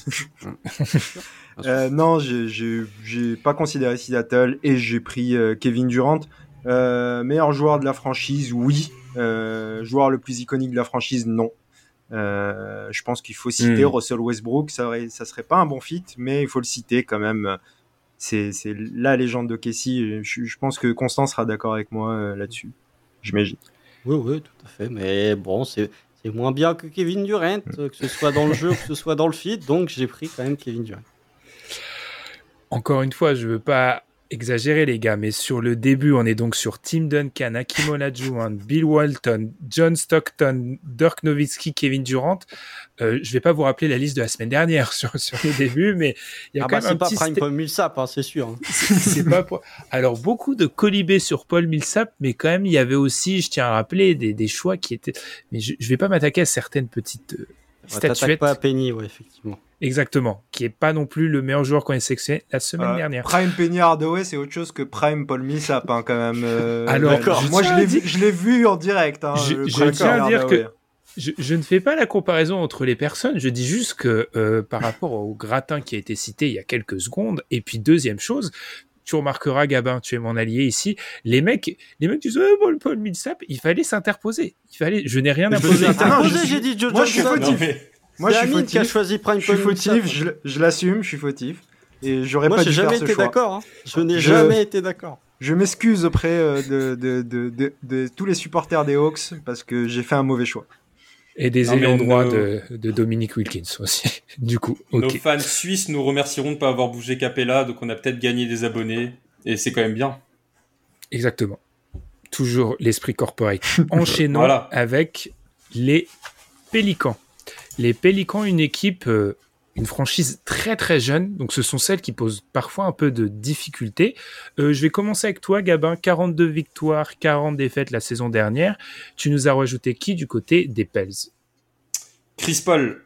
<laughs> euh, non, j'ai pas considéré Seattle et j'ai pris euh, Kevin Durant. meilleur joueur de la franchise, oui. joueur le plus iconique de la franchise, non. Euh, je pense qu'il faut citer hmm. Russell Westbrook, ça, aurait, ça serait pas un bon fit, mais il faut le citer quand même. C'est la légende de Casey. Je, je, pense que Constant sera d'accord avec moi euh, là-dessus, j'imagine. Oui, oui, tout à fait. Mais bon, c'est moins bien que Kevin Durant, hmm. que ce soit dans le jeu, que ce soit dans le fit. Donc j'ai pris quand même Kevin Durant. Encore une fois, je veux pas exagéré les gars, mais sur le début, on est donc sur Tim Duncan, Akim <laughs> Olajuwon, Bill Walton, John Stockton, Dirk Nowitzki, Kevin Durant. Euh, je vais pas vous rappeler la liste de la semaine dernière <laughs> sur, sur le début, mais il y a ah quand bah même un petit... C'est pas Prime Millsap, hein, c'est sûr. <laughs> C'est pas Alors, beaucoup de colibés sur Paul Millsap, mais quand même, il y avait aussi, je tiens à rappeler, des, des choix qui étaient... Mais je, je vais pas m'attaquer à certaines petites statuettes. pas à Penny, ouais, effectivement. Exactement, qui est pas non plus le meilleur joueur qu'on ait sélectionné la semaine euh, dernière. Prime Penny Hardaway, c'est autre chose que Prime Paul Millsap, hein, quand même. Euh, <laughs> Alors, moi, je l'ai vu, je l'ai vu en direct. Hein, je, tiens à dire que je, je, ne fais pas la comparaison entre les personnes, je dis juste que euh, par rapport au gratin qui a été cité il y a quelques secondes, et puis deuxième chose, tu remarqueras, Gabin, tu es mon allié ici, les mecs, les mecs disent, oh, Paul, Paul Millsap, il fallait s'interposer. Il fallait, je n'ai rien imposé. j'ai dit Joe Moi, je suis fautif. mais- Moi, je suis Amine qui a fautif. choisi Prime Je suis fautif, je, je l'assume, je suis fautif. Et j'aurais Moi, pas dû faire jamais ce été choix. d'accord. hein. Je n'ai Je- jamais été d'accord. Je m'excuse auprès euh, de, de, de, de, de tous les supporters des Hawks parce que j'ai fait un mauvais choix. Et des ayants droit nos- de, de Dominique Wilkins aussi. <laughs> du coup, Nos fans suisses nous remercieront de ne pas avoir bougé Capella, donc on a peut-être gagné des abonnés. Et c'est quand même bien. Exactement. Toujours l'esprit corporate. <laughs> Enchaînons Voilà. avec les Pélicans. Les Pélicans, une équipe, euh, une franchise très très jeune, donc ce sont celles qui posent parfois un peu de difficultés. Euh, je vais commencer avec toi, Gabin. 42 victoires, 40 défaites la saison dernière. Tu nous as rajouté qui du côté des Pels? Chris Paul,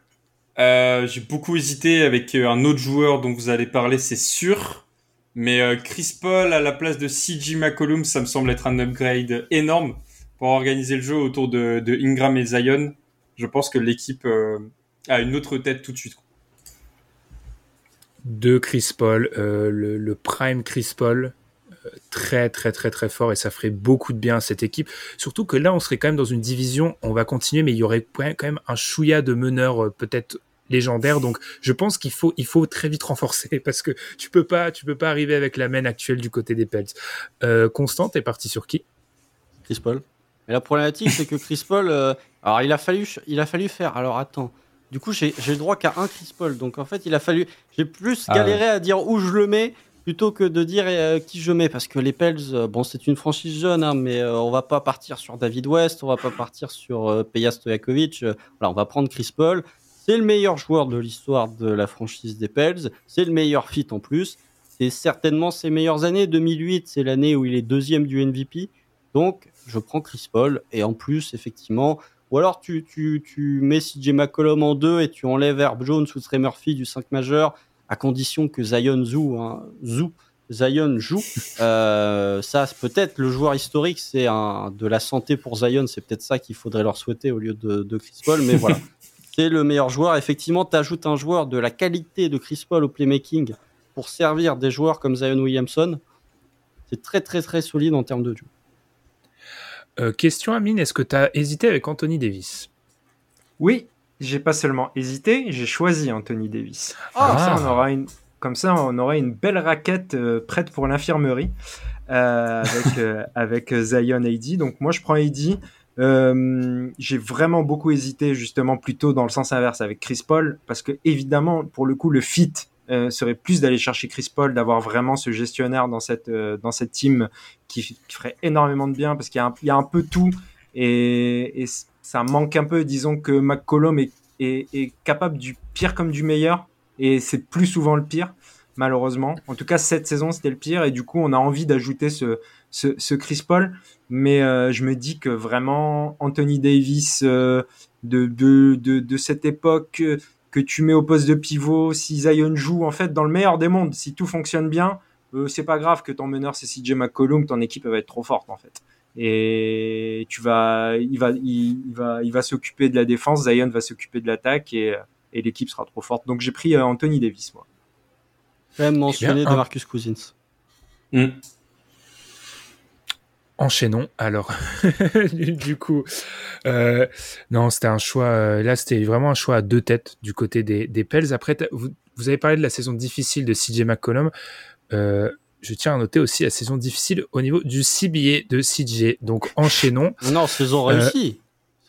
euh, j'ai beaucoup hésité avec un autre joueur dont vous allez parler, c'est sûr. Mais euh, Chris Paul à la place de CJ McCollum, ça me semble être un upgrade énorme pour organiser le jeu autour de, de Ingram et Zion. Je pense que l'équipe a une autre tête tout de suite. De Chris Paul, euh, le, prime Chris Paul, euh, très très très très fort et ça ferait beaucoup de bien à cette équipe. Surtout que là, on serait quand même dans une division, on va continuer, mais il y aurait quand même un chouïa de meneurs euh, peut-être légendaires. Donc, je pense qu'il faut il faut très vite renforcer <laughs> parce que tu peux pas tu peux pas arriver avec la main actuelle du côté des Pels. Constant, t'es parti sur qui? Chris Paul. Et la problématique, c'est que Chris Paul, alors il a fallu, il a fallu faire. Alors attends, du coup j'ai le droit qu'à un Chris Paul, donc en fait il a fallu, j'ai plus Ah galéré à dire où je le mets plutôt que de dire euh, qui je mets, parce que les Pels, euh, bon c'est une franchise jeune, hein, mais euh, on va pas partir sur David West, on va pas partir sur Peja Stojakovic. voilà, on va prendre Chris Paul. C'est le meilleur joueur de l'histoire de la franchise des Pels. C'est le meilleur fit en plus. C'est certainement ses meilleures années. 2008, c'est l'année où il est deuxième du MVP. Donc, je prends Chris Paul. Et en plus, effectivement, ou alors tu, tu, tu mets CJ McCollum en deux et tu enlèves Herb Jones ou Trey Murphy du 5 majeur, à condition que Zion joue. Hein, joue Zion joue. <laughs> Euh, ça, peut-être le joueur historique, c'est un, de la santé pour Zion. C'est peut-être ça qu'il faudrait leur souhaiter au lieu de, de Chris Paul. Mais voilà, <laughs> c'est le meilleur joueur. Effectivement, tu ajoutes un joueur de la qualité de Chris Paul au playmaking pour servir des joueurs comme Zion Williamson. C'est très, très, très solide en termes de jeu. Euh, Question Amine, est-ce que tu as hésité avec Anthony Davis? Oui, j'ai pas seulement hésité, j'ai choisi Anthony Davis. Ah. Comme, ça, on aura une, comme ça, on aura une belle raquette euh, prête pour l'infirmerie euh, avec, <laughs> avec Zion AD. Donc moi, je prends. Euh, j'ai vraiment beaucoup hésité justement plutôt dans le sens inverse avec Chris Paul parce que évidemment pour le coup le fit euh, serait plus d'aller chercher Chris Paul d'avoir vraiment ce gestionnaire dans cette euh, dans cette team qui, ferait énormément de bien parce qu'il y, a un- il y a un peu tout et, ça manque un peu. Disons que McCollum est, est, capable du pire comme du meilleur et c'est plus souvent le pire malheureusement. En tout cas cette saison c'était le pire et du coup on a envie d'ajouter ce, ce, Chris Paul. Mais euh, je me dis que vraiment Anthony Davis de, de, de, de cette époque que tu mets au poste de pivot, si Zion joue en fait dans le meilleur des mondes, si tout fonctionne bien, euh, c'est pas grave que ton meneur c'est CJ McCollum, ton équipe elle va être trop forte en fait. Et tu vas, il va, il, il va, il va s'occuper de la défense, Zion va s'occuper de l'attaque et, et l'équipe sera trop forte. Donc j'ai pris euh, Anthony Davis moi. Même mentionner Eh bien, de un- Marcus Cousins. Hmm. Enchaînons. Alors, <laughs> du coup, euh, non, c'était un choix. euh, là, c'était vraiment un choix à deux têtes du côté des, des Pels. Après, vous, vous avez parlé de la saison difficile de CJ McCollum. Euh, je tiens à noter aussi la saison difficile au niveau du CBA de CJ. Donc, enchaînons. <laughs> Non, saison Euh, réussie.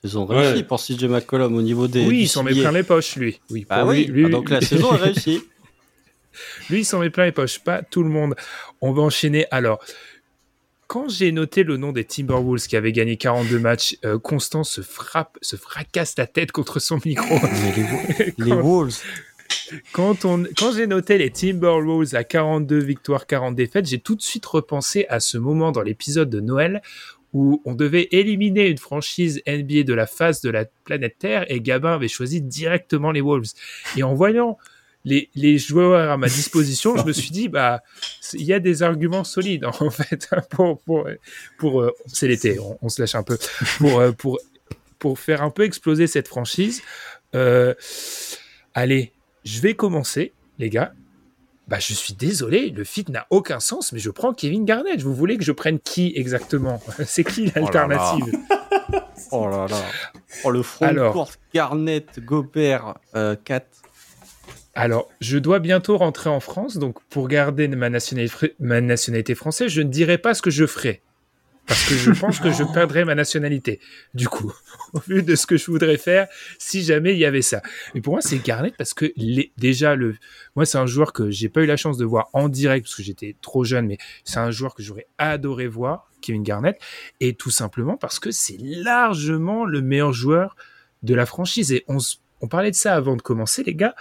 Saison réussie Ouais. pour CJ McCollum au niveau des. oui, il s'en met plein les poches, lui. Oui, Bah oui, lui, lui- ah, donc la saison est <laughs> réussie. Lui, il s'en met plein les poches, pas tout le monde. On va enchaîner. Alors, quand j'ai noté le nom des Timberwolves qui avaient gagné 42 matchs, euh, Constant se frappe, se fracasse la tête contre son micro. <laughs> <laughs> Les, Wolves. quand on, quand j'ai noté les Timberwolves à 42 victoires, 40 défaites, j'ai tout de suite repensé à ce moment dans l'épisode de Noël où on devait éliminer une franchise NBA de la face de la planète Terre et Gabin avait choisi directement les Wolves. Et en voyant les, les joueurs à ma disposition, je me suis dit, bah, il y a des arguments solides, <laughs> en fait, pour, pour, pour, euh, c'est l'été, on, on se lâche un peu, pour, euh, pour, pour faire un peu exploser cette franchise. Euh, allez, je vais commencer, les gars. Bah, je suis désolé, le fit n'a aucun sens, mais je prends Kevin Garnett. Vous voulez que je prenne qui exactement? <laughs> C'est qui l'alternative? Oh là là. Oh, le front Alors. court Garnett, Gobert, euh, 4. Alors, je dois bientôt rentrer en France, donc pour garder ma nationalité, ma nationalité française, je ne dirai pas ce que je ferai. Parce que je <laughs> pense que je perdrai ma nationalité, du coup, <laughs> au vu de ce que je voudrais faire si jamais il y avait ça. Mais pour moi, c'est Garnett parce que les- déjà, le, moi, c'est un joueur que j'ai pas eu la chance de voir en direct parce que j'étais trop jeune, mais c'est un joueur que j'aurais adoré voir, Kevin Garnett, et tout simplement parce que c'est largement le meilleur joueur de la franchise. Et on, on parlait de ça avant de commencer, les gars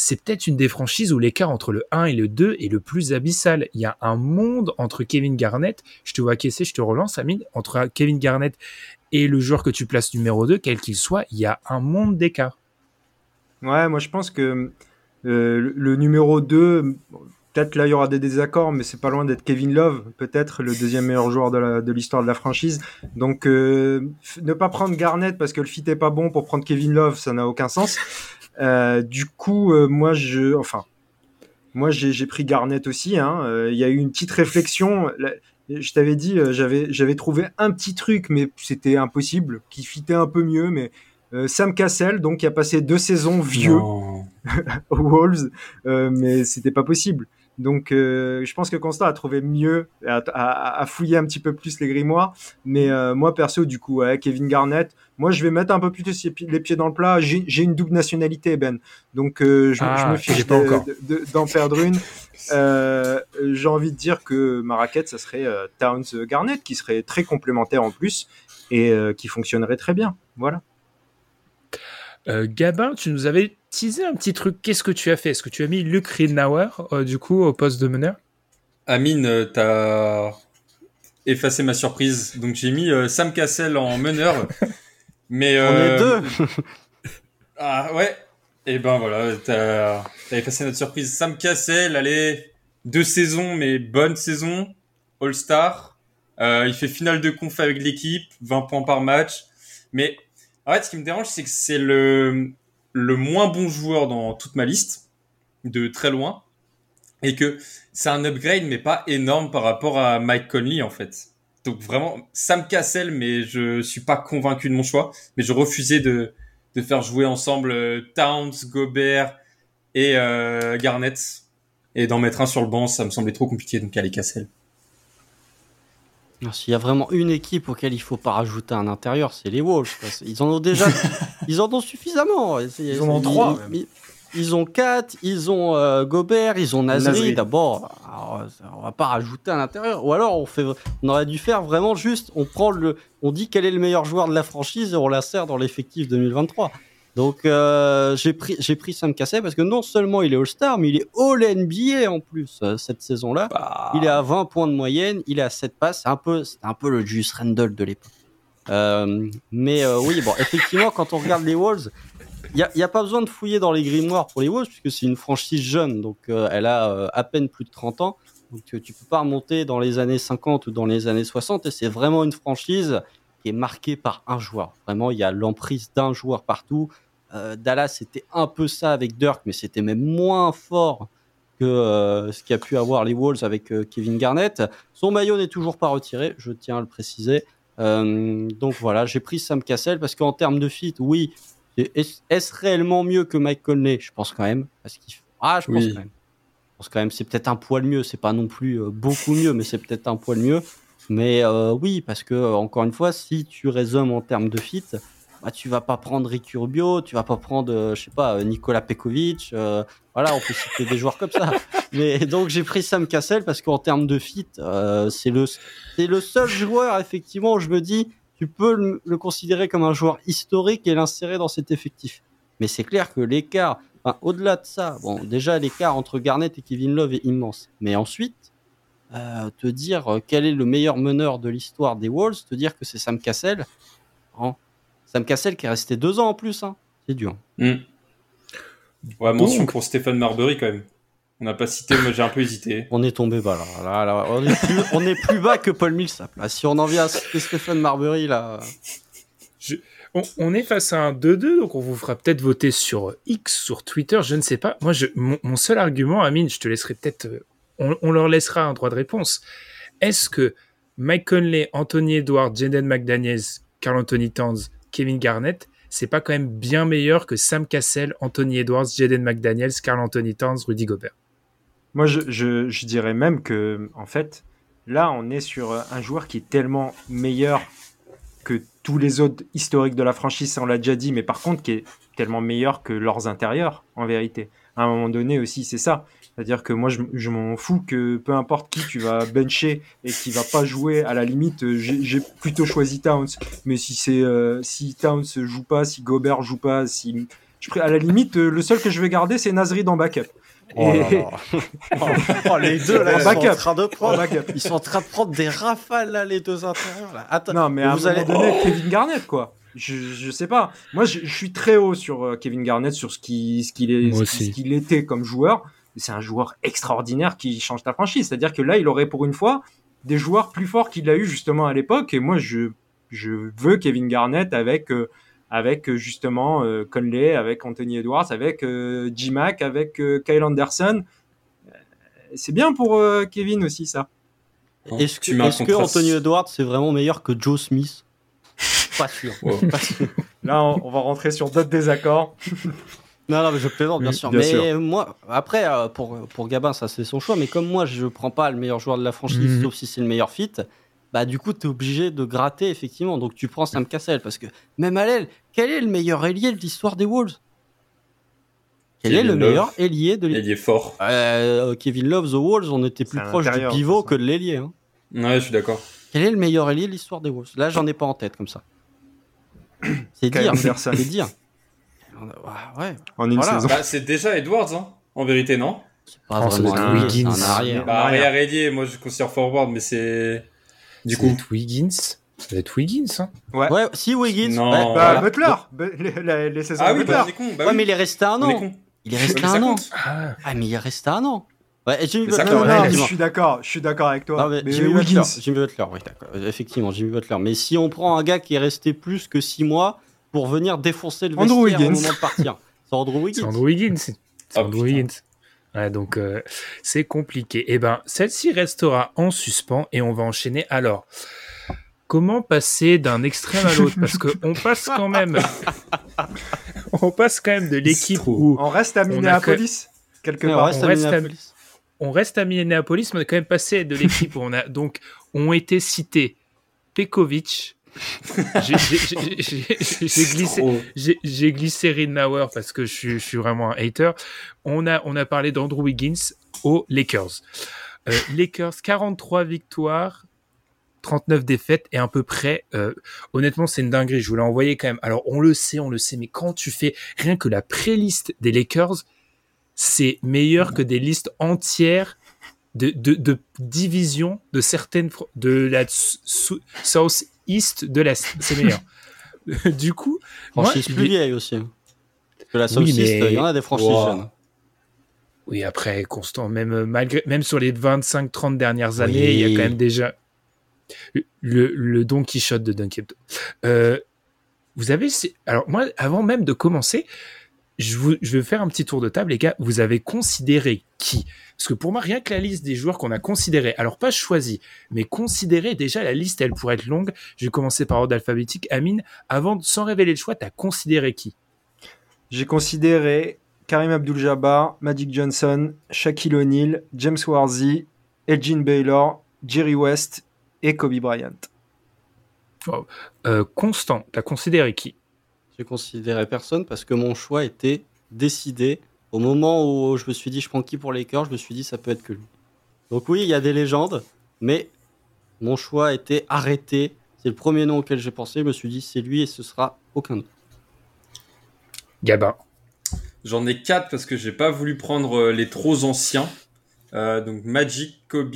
c'est peut-être une des franchises où l'écart entre le 1 et le 2 est le plus abyssal. Il y a un monde entre Kevin Garnett, je te vois caisser, je te relance, Amine, entre Kevin Garnett et le joueur que tu places numéro 2, quel qu'il soit, il y a un monde d'écart. Ouais, moi je pense que euh, le- numéro 2, peut-être là il y aura des désaccords, mais c'est pas loin d'être Kevin Love, peut-être le deuxième meilleur joueur de l'histoire de, la franchise. Donc euh, ne pas prendre Garnett parce que le fit est pas bon pour prendre Kevin Love, ça n'a aucun sens. Euh, du coup, euh, moi je, enfin, moi j'ai pris Garnett aussi. hein. Euh, Il y a eu une petite réflexion. Je t'avais dit, j'avais trouvé un petit truc, mais c'était impossible, qui fitait un peu mieux, mais Sam Cassell, donc, qui a passé deux saisons vieux <laughs> aux Wolves, mais c'était pas possible. Donc, euh, je pense que Constant a trouvé mieux, à, à- à fouiller un petit peu plus les grimoires. Mais euh, moi, perso, du coup, ouais, Kevin Garnett, moi, je vais mettre un peu plus les pieds- dans le plat. J'ai une double nationalité, Ben. Donc, euh, je, Ah, je me fiche de- d'en perdre une. J'ai envie de dire que ma raquette, ça serait Towns Garnett, qui serait très complémentaire en plus et qui fonctionnerait très bien. Voilà. Gabin, tu nous avais teasé un petit truc. Qu'est-ce que tu as fait? Est-ce que tu as mis Luc Riednauer, euh, du coup, au poste de meneur? Amine, euh, t'as effacé ma surprise. Donc j'ai mis euh, Sam Cassell en meneur. <laughs> Mais On euh, est deux. <laughs> Ah ouais. Et ben voilà, t'as t'as effacé notre surprise. Sam Cassell, allez, deux saisons, mais bonne saison. All-Star. Euh, il fait finale de conf avec l'équipe, 20 points par match. Mais en fait, ce qui me dérange, c'est que c'est le, le moins bon joueur dans toute ma liste, de très loin. Et que c'est un upgrade, mais pas énorme par rapport à Mike Conley, en fait. Donc vraiment, Sam Cassell, mais je suis pas convaincu de mon choix. Mais je refusais de, faire jouer ensemble euh, Towns, Gobert et euh, Garnett. Et d'en mettre un sur le banc, ça me semblait trop compliqué, donc allez, Cassell. S'il y a vraiment une équipe auquel il faut pas rajouter un intérieur, c'est les Wolves. qu'ils en ont déjà, <laughs> ils en ont suffisamment. Ils en ont ils- trois, Ils, ils ont quatre, ils ont euh, Gobert, ils ont Nasri. Nasri. D'abord, alors, on va pas rajouter un intérieur. Ou alors on fait, on aurait dû faire vraiment juste, on prend le, on dit quel est le meilleur joueur de la franchise et on l'insère dans l'effectif 2023. Donc euh, j'ai pris, j'ai pris Sam Cassell parce que non seulement il est All-Star, mais il est All-NBA en plus euh, cette saison-là. Il est à 20 points de moyenne, il est à 7 passes. C'est un peu, c'est un peu le Juice Randle de l'époque. Euh, mais oui, bon, effectivement, quand on regarde les Wolves, il n'y a, y a pas besoin de fouiller dans les grimoires pour les Wolves, puisque c'est une franchise jeune, donc elle a à peine plus de 30 ans. Donc tu, tu peux pas remonter dans les années 50 ou dans les années 60, et c'est vraiment une franchise qui est marquée par un joueur. Vraiment, il y a l'emprise d'un joueur partout. Euh, Dallas, c'était un peu ça avec Dirk, mais c'était même moins fort que euh, ce qu'a pu avoir les Wolves avec euh, Kevin Garnett. Son maillot n'est toujours pas retiré, je tiens à le préciser. Euh, donc voilà, j'ai pris Sam Cassell parce qu'en termes de fit, oui, est- est-ce réellement mieux que Mike Conley? Je pense quand même. Parce qu'il ah, je pense Oui. quand même. Je pense quand même, c'est peut-être un poil mieux. C'est pas non plus beaucoup mieux, mais c'est peut-être un poil mieux. Mais oui, parce que encore une fois, si tu raisonnes en termes de fit, bah, tu vas pas prendre Ricky Rubio, tu vas pas prendre, euh, je sais pas, euh, Nikola Pekovic. euh, voilà, on peut citer des joueurs comme ça. <laughs> Mais donc j'ai pris Sam Cassell parce qu'en termes de fit, euh, c'est le c'est le seul joueur effectivement où je me dis tu peux le, le considérer comme un joueur historique et l'insérer dans cet effectif. Mais c'est clair que l'écart, enfin, au-delà de ça, bon déjà l'écart entre Garnett et Kevin Love est immense. Mais ensuite, te dire quel est le meilleur meneur de l'histoire des Wolves, te dire que c'est Sam Cassell, hein. Sam Cassell qui est resté deux ans en plus, hein. c'est dur. Hmm. Ouais, mention Donc- pour Stéphane Marbury quand même. On n'a pas cité, moi j'ai un peu hésité. <laughs> On est tombé bas là, là, là, on, est plus, on est plus bas que Paul Millsap. Là. Si on en vient à citer Stephen Marbury là, On on, on est face à un 2-2, donc on vous fera peut-être voter sur X, sur Twitter, je ne sais pas. Moi, je, mon, mon seul argument, Amine, je te laisserai peut-être. euh, On, on leur laissera un droit de réponse. Est-ce que Mike Conley, Anthony Edwards, Jaden McDaniels, Carl Anthony Towns, Kevin Garnett, c'est pas quand même bien meilleur que Sam Cassell, Anthony Edwards, Jaden McDaniels, Carl Anthony Towns, Rudy Gobert Moi, je, je, dirais même que, en fait, là, on est sur un joueur qui est tellement meilleur que tous les autres historiques de la franchise, on l'a déjà dit, mais par contre, qui est tellement meilleur que leurs intérieurs, en vérité. À un moment donné aussi, c'est ça. C'est-à-dire que moi, je, je m'en fous que peu importe qui tu vas bencher et qui va pas jouer, à la limite, euh, j'ai plutôt choisi Towns. Mais si c'est euh, si Towns joue pas, si Gobert joue pas, si je, à la limite, euh, le seul que je vais garder, c'est Nasri dans backup. Oh Et- là. <laughs> Oh, les <laughs> deux là, ils sont en train de en prendre. backup. Ils sont en train de prendre des rafales là, les deux intérieurs là. Attends. Non, mais à vous un allez- moment donné, Oh. Kevin Garnett, quoi. Je, je sais pas. Moi, je, je suis très haut sur euh, Kevin Garnett, sur ce qu'il ce qu'il est, ce qu'il était comme joueur. C'est un joueur extraordinaire qui change ta franchise. C'est-à-dire que là, il aurait pour une fois des joueurs plus forts qu'il a eu justement à l'époque. Et moi, je, je veux Kevin Garnett avec, euh, avec euh, justement euh, Conley, avec Anthony Edwards, avec euh, J-Mac, avec euh, Kyle Anderson. C'est bien pour euh, Kevin aussi, ça. Est-ce que, que. Anthony Edwards c'est vraiment meilleur que Joe Smith? <laughs> Pas sûr. Wow. Pas sûr. Là, on, on va rentrer sur d'autres désaccords. <laughs> Non, non, mais je plaisante, bien Oui, sûr. bien mais sûr. moi, après, euh, pour, pour Gabin, ça c'est son choix. Mais comme moi, je prends pas le meilleur joueur de la franchise, Mhm. sauf si c'est le meilleur fit, bah du coup, tu es obligé de gratter, effectivement. Donc tu prends Sam Cassell. Parce que même à l'aile, quel est le meilleur ailier de l'histoire des Wolves? Quel est le Love. meilleur ailier de l'histoire Il est fort. Euh, Kevin Love, The Wolves, on était plus proche du pivot que de l'ailier. hein. Ouais, je suis d'accord. Quel est le meilleur ailier de l'histoire des Wolves? Là, j'en ai pas en tête comme ça. <coughs> C'est dire. C'est dire. Ah, Ouais, En une Voilà. saison. Bah, c'est déjà Edwards, hein, en vérité, non pas Oh, vraiment Wiggins. un arrière. Bah, arrière. arrière ailier, moi je considère forward, mais c'est. Du coup. Wiggins. Ça doit être Wiggins, hein. Ouais, si Wiggins. Non. ouais, Bah, Voilà. Butler les, les- les saisons Ah de oui, Butler. bah, con. Bah Ouais, oui. mais il est resté un an. Il est resté un an. Ah, Ah, mais il est resté un an. Ouais, Jimmy Butler. Non, non, je suis d'accord, je suis d'accord avec toi. Non, mais mais Jimmy Butler, Jimmy Butler, oui, d'accord. Effectivement, Jimmy Butler. Mais si on prend un gars qui est resté plus que 6 mois pour venir défoncer le Andrew vestiaire au Wiggins. moment de partir, c'est Andrew c'est Wiggins. Andrew Wiggins. C'est Andrew. Wiggins. Ouais, donc euh, c'est compliqué. Eh ben, celle-ci restera en suspens et on va enchaîner. Alors, comment passer d'un extrême à l'autre? Parce que on passe quand même, <laughs> on passe quand même de l'équipe où on reste à Minneapolis, quelque on reste à- Minneapolis. on reste à Minneapolis, mais on est quand même passé de l'équipe où on a donc ont été cités Pekovic. J'ai- glissé, j'ai glissé Ridnour parce que je suis, je suis vraiment un hater. On a, on a parlé d'Andrew Wiggins aux Lakers. Euh, Lakers, 43 victoires, 39 défaites et à peu près, euh, honnêtement, c'est une dinguerie. Je vous l'ai envoyé quand même. Alors, on le sait, on le sait, mais quand tu fais rien que la pré-liste des Lakers, c'est meilleur que des listes entières de, de, de divisions de certaines, de la sou- South-East de l'Est. C'est meilleur. <laughs> du coup, moi, Franchise plus vieille aussi. Parce que la Oui, saucisse, mais- il y en a des franchises Wow. jeunes. Oui, après, constant, même, euh, malgré, même sur les 25-30 dernières Oui. années, il y a quand même déjà le, le Don Quichotte de Duncan. Euh, vous avez, alors moi, avant même de commencer, je, vous, je vais faire un petit tour de table, les gars. Vous avez considéré qui? Parce que pour moi, rien que la liste des joueurs qu'on a considérés, alors pas choisi, mais considéré, déjà la liste, elle pourrait être longue. Je vais commencer par ordre alphabétique. Amine, avant, de- sans révéler le choix, t'as considéré qui? J'ai considéré Karim Abdul-Jabbar, Magic Johnson, Shaquille O'Neal, James Worthy, Elgin Baylor, Jerry West et Kobe Bryant. euh, Constant, t'as considéré qui? J'ai considéré personne parce que mon choix était décidé. Au moment où je me suis dit je prends qui pour les cœurs, je me suis dit ça peut être que lui. Donc oui, il y a des légendes, mais mon choix était arrêté. C'est le premier nom auquel j'ai pensé. Je me suis dit c'est lui et ce sera aucun autre. Gabin. J'en ai quatre parce que j'ai pas voulu prendre euh, les trop anciens. Euh, donc Magic, Kobe,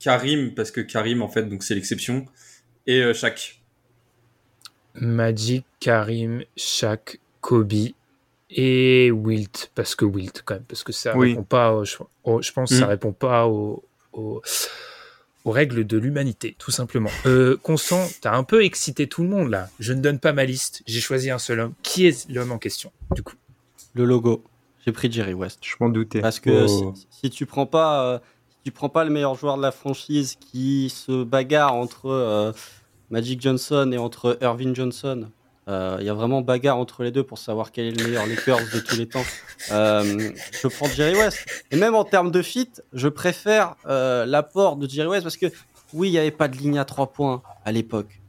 Karim parce que Karim en fait donc c'est l'exception et euh, Shaq. Magic, Karim, Shaq, Kobe et Wilt parce que Wilt quand même parce que ça Oui. répond pas au- je, au- je pense que ça répond pas au, au, aux règles de l'humanité, tout simplement. Euh, Constant, t'as un peu excité tout le monde là. Je ne donne pas ma liste, j'ai choisi un seul homme. Qui est l'homme en question, du coup? Le logo. J'ai pris Jerry West. Je m'en doutais. Parce que Oh. si, si tu prends pas, euh, si tu prends pas le meilleur joueur de la franchise qui se bagarre entre euh, Magic Johnson et entre Irving Johnson, euh, il y a vraiment bagarre entre les deux pour savoir quel est le meilleur Lakers de tous les temps. Euh, je prends Jerry West. Et même en termes de fit, je préfère euh, l'apport de Jerry West parce que oui, il n'y avait pas de ligne à trois points à l'époque,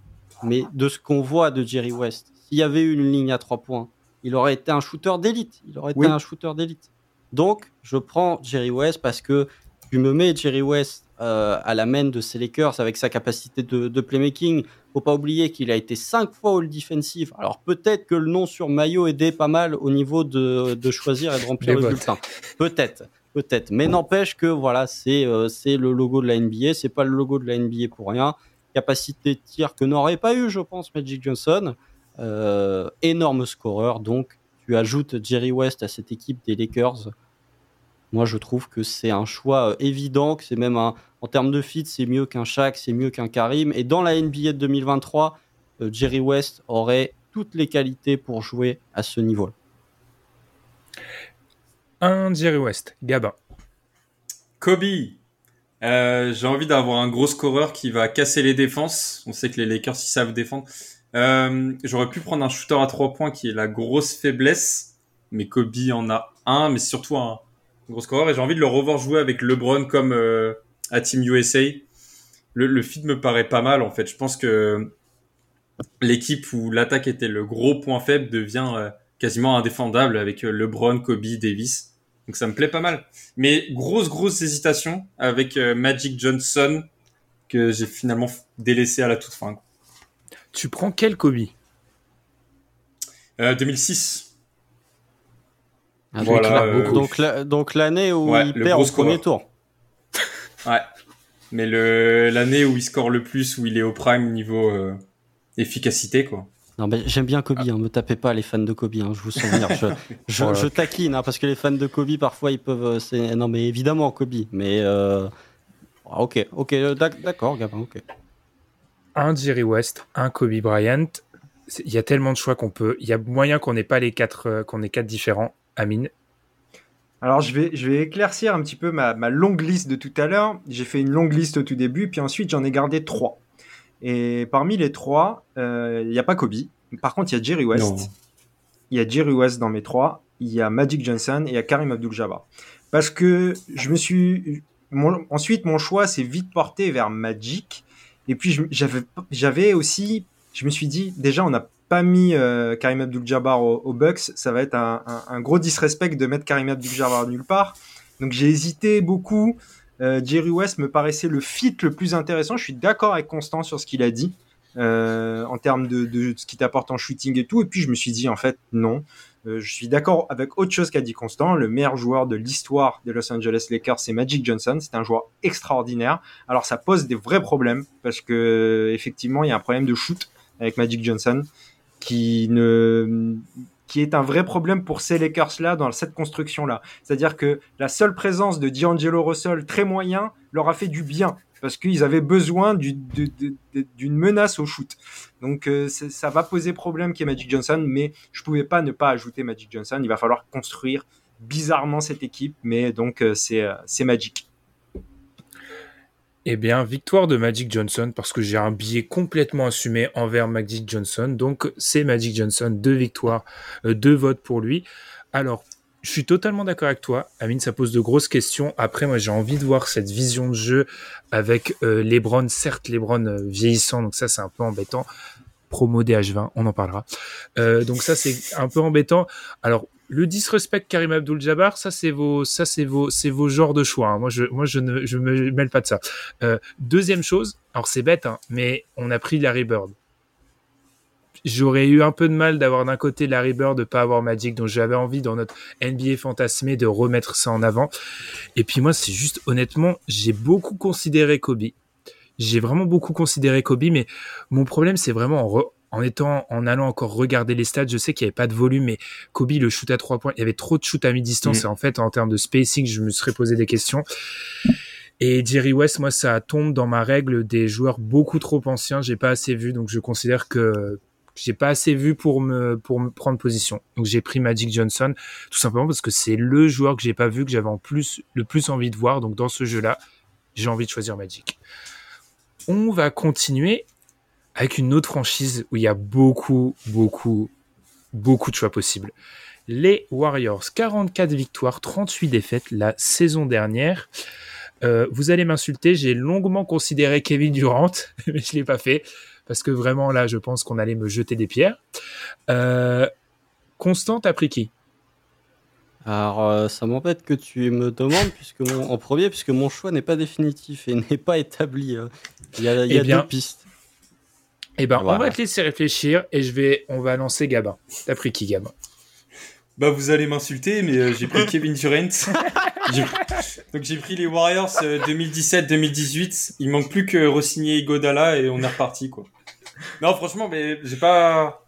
mais de ce qu'on voit de Jerry West, s'il y avait eu une ligne à trois points, il aurait été un shooter d'élite. Il aurait été un shooter d'élite. Donc, je prends Jerry West parce que tu me mets Jerry West euh, à la main de ces Lakers avec sa capacité de, de playmaking. Faut pas oublier qu'il a été cinq fois All Defensive. Alors peut-être que le nom sur maillot aidait pas mal au niveau de, de choisir et de remplir Les le votes. bulletin. Peut-être, peut-être. Mais n'empêche que voilà, c'est euh, c'est le logo de la NBA. C'est pas le logo de la NBA pour rien. Capacité de tir que n'aurait pas eu, je pense, Magic Johnson. Euh, énorme scoreur. Donc tu ajoutes Jerry West à cette équipe des Lakers. Moi, je trouve que c'est un choix évident, que c'est même un, en termes de fit, c'est mieux qu'un Shaq, c'est mieux qu'un Karim. Et dans la NBA de 2023, euh, Jerry West aurait toutes les qualités pour jouer à ce niveau-là. Un Jerry West, Gabin. Kobe. Euh, J'ai envie d'avoir un gros scoreur qui va casser les défenses. On sait que les Lakers ils savent défendre. Euh, J'aurais pu prendre un shooter à trois points qui est la grosse faiblesse, mais Kobe en a un, mais surtout un gros scoreur. Et j'ai envie de le revoir jouer avec LeBron comme euh, à Team USA. Le, le fit me paraît pas mal en fait. Je pense que l'équipe où l'attaque était le gros point faible devient euh, quasiment indéfendable avec euh, LeBron, Kobe, Davis. Donc ça me plaît pas mal. Mais grosse, grosse hésitation avec euh, Magic Johnson que j'ai finalement délaissé à la toute fin. Tu prends quel Kobe? Euh, 2006. Ah, Voilà, donc la- euh, donc la- donc l'année où Ouais, il perd au premier tour. Ouais. Mais le l'année où il score le plus, où il est au prime niveau euh, efficacité, quoi. Non, mais j'aime bien Kobe, hein, me tapez pas les fans de Kobe, hein, je vous sens venir. Je, <laughs> je, Voilà. je taquine, hein, parce que les fans de Kobe, parfois, ils peuvent. euh, c'est- Non, mais évidemment, Kobe. Mais. euh, ah, Ok, ok, d'ac- d'accord, Gabin, ok. Un Jerry West, un Kobe Bryant. Il y a tellement de choix qu'on peut. Il y a moyen qu'on n'ait pas les quatre, euh, qu'on ait quatre différents. Amine. Alors, je vais, je vais éclaircir un petit peu ma, ma longue liste de tout à l'heure. J'ai fait une longue liste au tout début, puis ensuite, j'en ai gardé trois. Et parmi les trois, euh, il n'y a pas Kobe. Par contre, il y a Jerry West. Il y a Jerry West dans mes trois. Il y a Magic Johnson et il y a Karim Abdul-Jabbar. Parce que je me suis. mon- ensuite, mon choix s'est vite porté vers Magic. Et puis, j'avais aussi. Je me suis dit, déjà, on n'a pas mis euh, Karim Abdul-Jabbar au, au Bucks. Ça va être un, gros disrespect de mettre Karim Abdul-Jabbar nulle part. Donc, j'ai hésité beaucoup. Euh, Jerry West me paraissait le fit le plus intéressant. Je suis d'accord avec Constant sur ce qu'il a dit. euh, en termes de, ce qui t'apporte en shooting et tout. Et puis je me suis dit en fait non. Euh, je suis d'accord avec autre chose qu'a dit Constant. Le meilleur joueur de l'histoire des Los Angeles Lakers, c'est Magic Johnson. C'est un joueur extraordinaire. Alors ça pose des vrais problèmes parce que effectivement il y a un problème de shoot avec Magic Johnson qui ne qui est un vrai problème pour ces Lakers-là dans cette construction-là. C'est-à-dire que la seule présence de D'Angelo Russell très moyen leur a fait du bien parce qu'ils avaient besoin d'une menace au shoot. Donc euh, ça va poser problème qui est Magic Johnson, mais je pouvais pas ne pas ajouter Magic Johnson. Il va falloir construire bizarrement cette équipe, mais donc euh, c'est euh, c'est Magic. Eh bien, victoire de Magic Johnson parce que j'ai un billet complètement assumé envers Magic Johnson. Donc, c'est Magic Johnson, deux victoires, euh, deux votes pour lui. Alors, je suis totalement d'accord avec toi. Amine, ça pose de grosses questions. Après, moi, j'ai envie de voir cette vision de jeu avec euh, LeBron. Certes, LeBron euh, vieillissant, donc ça, c'est un peu embêtant. Promo DH20, on en parlera. Euh, donc ça, c'est un peu embêtant. Alors, le disrespect Karim Abdul-Jabbar, ça, c'est vos, ça, c'est vos, c'est vos genres de choix. hein. Moi, je, moi, je ne, je me mêle pas de ça. Euh, deuxième chose, alors c'est bête, hein, mais on a pris Larry Bird. J'aurais eu un peu de mal d'avoir d'un côté Larry Bird, de pas avoir Magic, donc j'avais envie dans notre NBA fantasmé de remettre ça en avant. Et puis moi, c'est juste honnêtement, j'ai beaucoup considéré Kobe. J'ai vraiment beaucoup considéré Kobe, mais mon problème, c'est vraiment en étant, en allant encore regarder les stats. Je sais qu'il n'y avait pas de volume, mais Kobe, le shoot à trois points, il y avait trop de shoot à mi-distance. Mm. Et en fait, en termes de spacing, je me serais posé des questions. Et Jerry West, moi, ça tombe dans ma règle des joueurs beaucoup trop anciens. J'ai pas assez vu, donc je considère que j'ai pas assez vu pour me pour me prendre position. Donc j'ai pris Magic Johnson tout simplement parce que c'est le joueur que j'ai pas vu que j'avais en plus le plus envie de voir. Donc dans ce jeu-là, j'ai envie de choisir Magic. On va continuer avec une autre franchise où il y a beaucoup beaucoup beaucoup de choix possibles. Les Warriors, 44 victoires, 38 défaites la saison dernière. Euh, vous allez m'insulter, j'ai longuement considéré Kevin Durant, <laughs> mais je l'ai pas fait parce que vraiment là, je pense qu'on allait me jeter des pierres. Euh, Constant, t'as pris qui? Alors, euh, ça m'embête que tu me demandes puisque mon, en premier, puisque mon choix n'est pas définitif et <laughs> n'est pas établi. euh. Il y a, il y a Eh bien, deux pistes. Eh ben, on va te laisser réfléchir et je vais, on va lancer Gabin. T'as pris qui, Gabin? Bah vous allez m'insulter, mais euh, j'ai pris <laughs> Kevin Durant. <laughs> Donc j'ai pris les Warriors euh, 2017-2018. Il manque plus que re-signer Godala et on est reparti quoi. Non franchement, mais j'ai pas.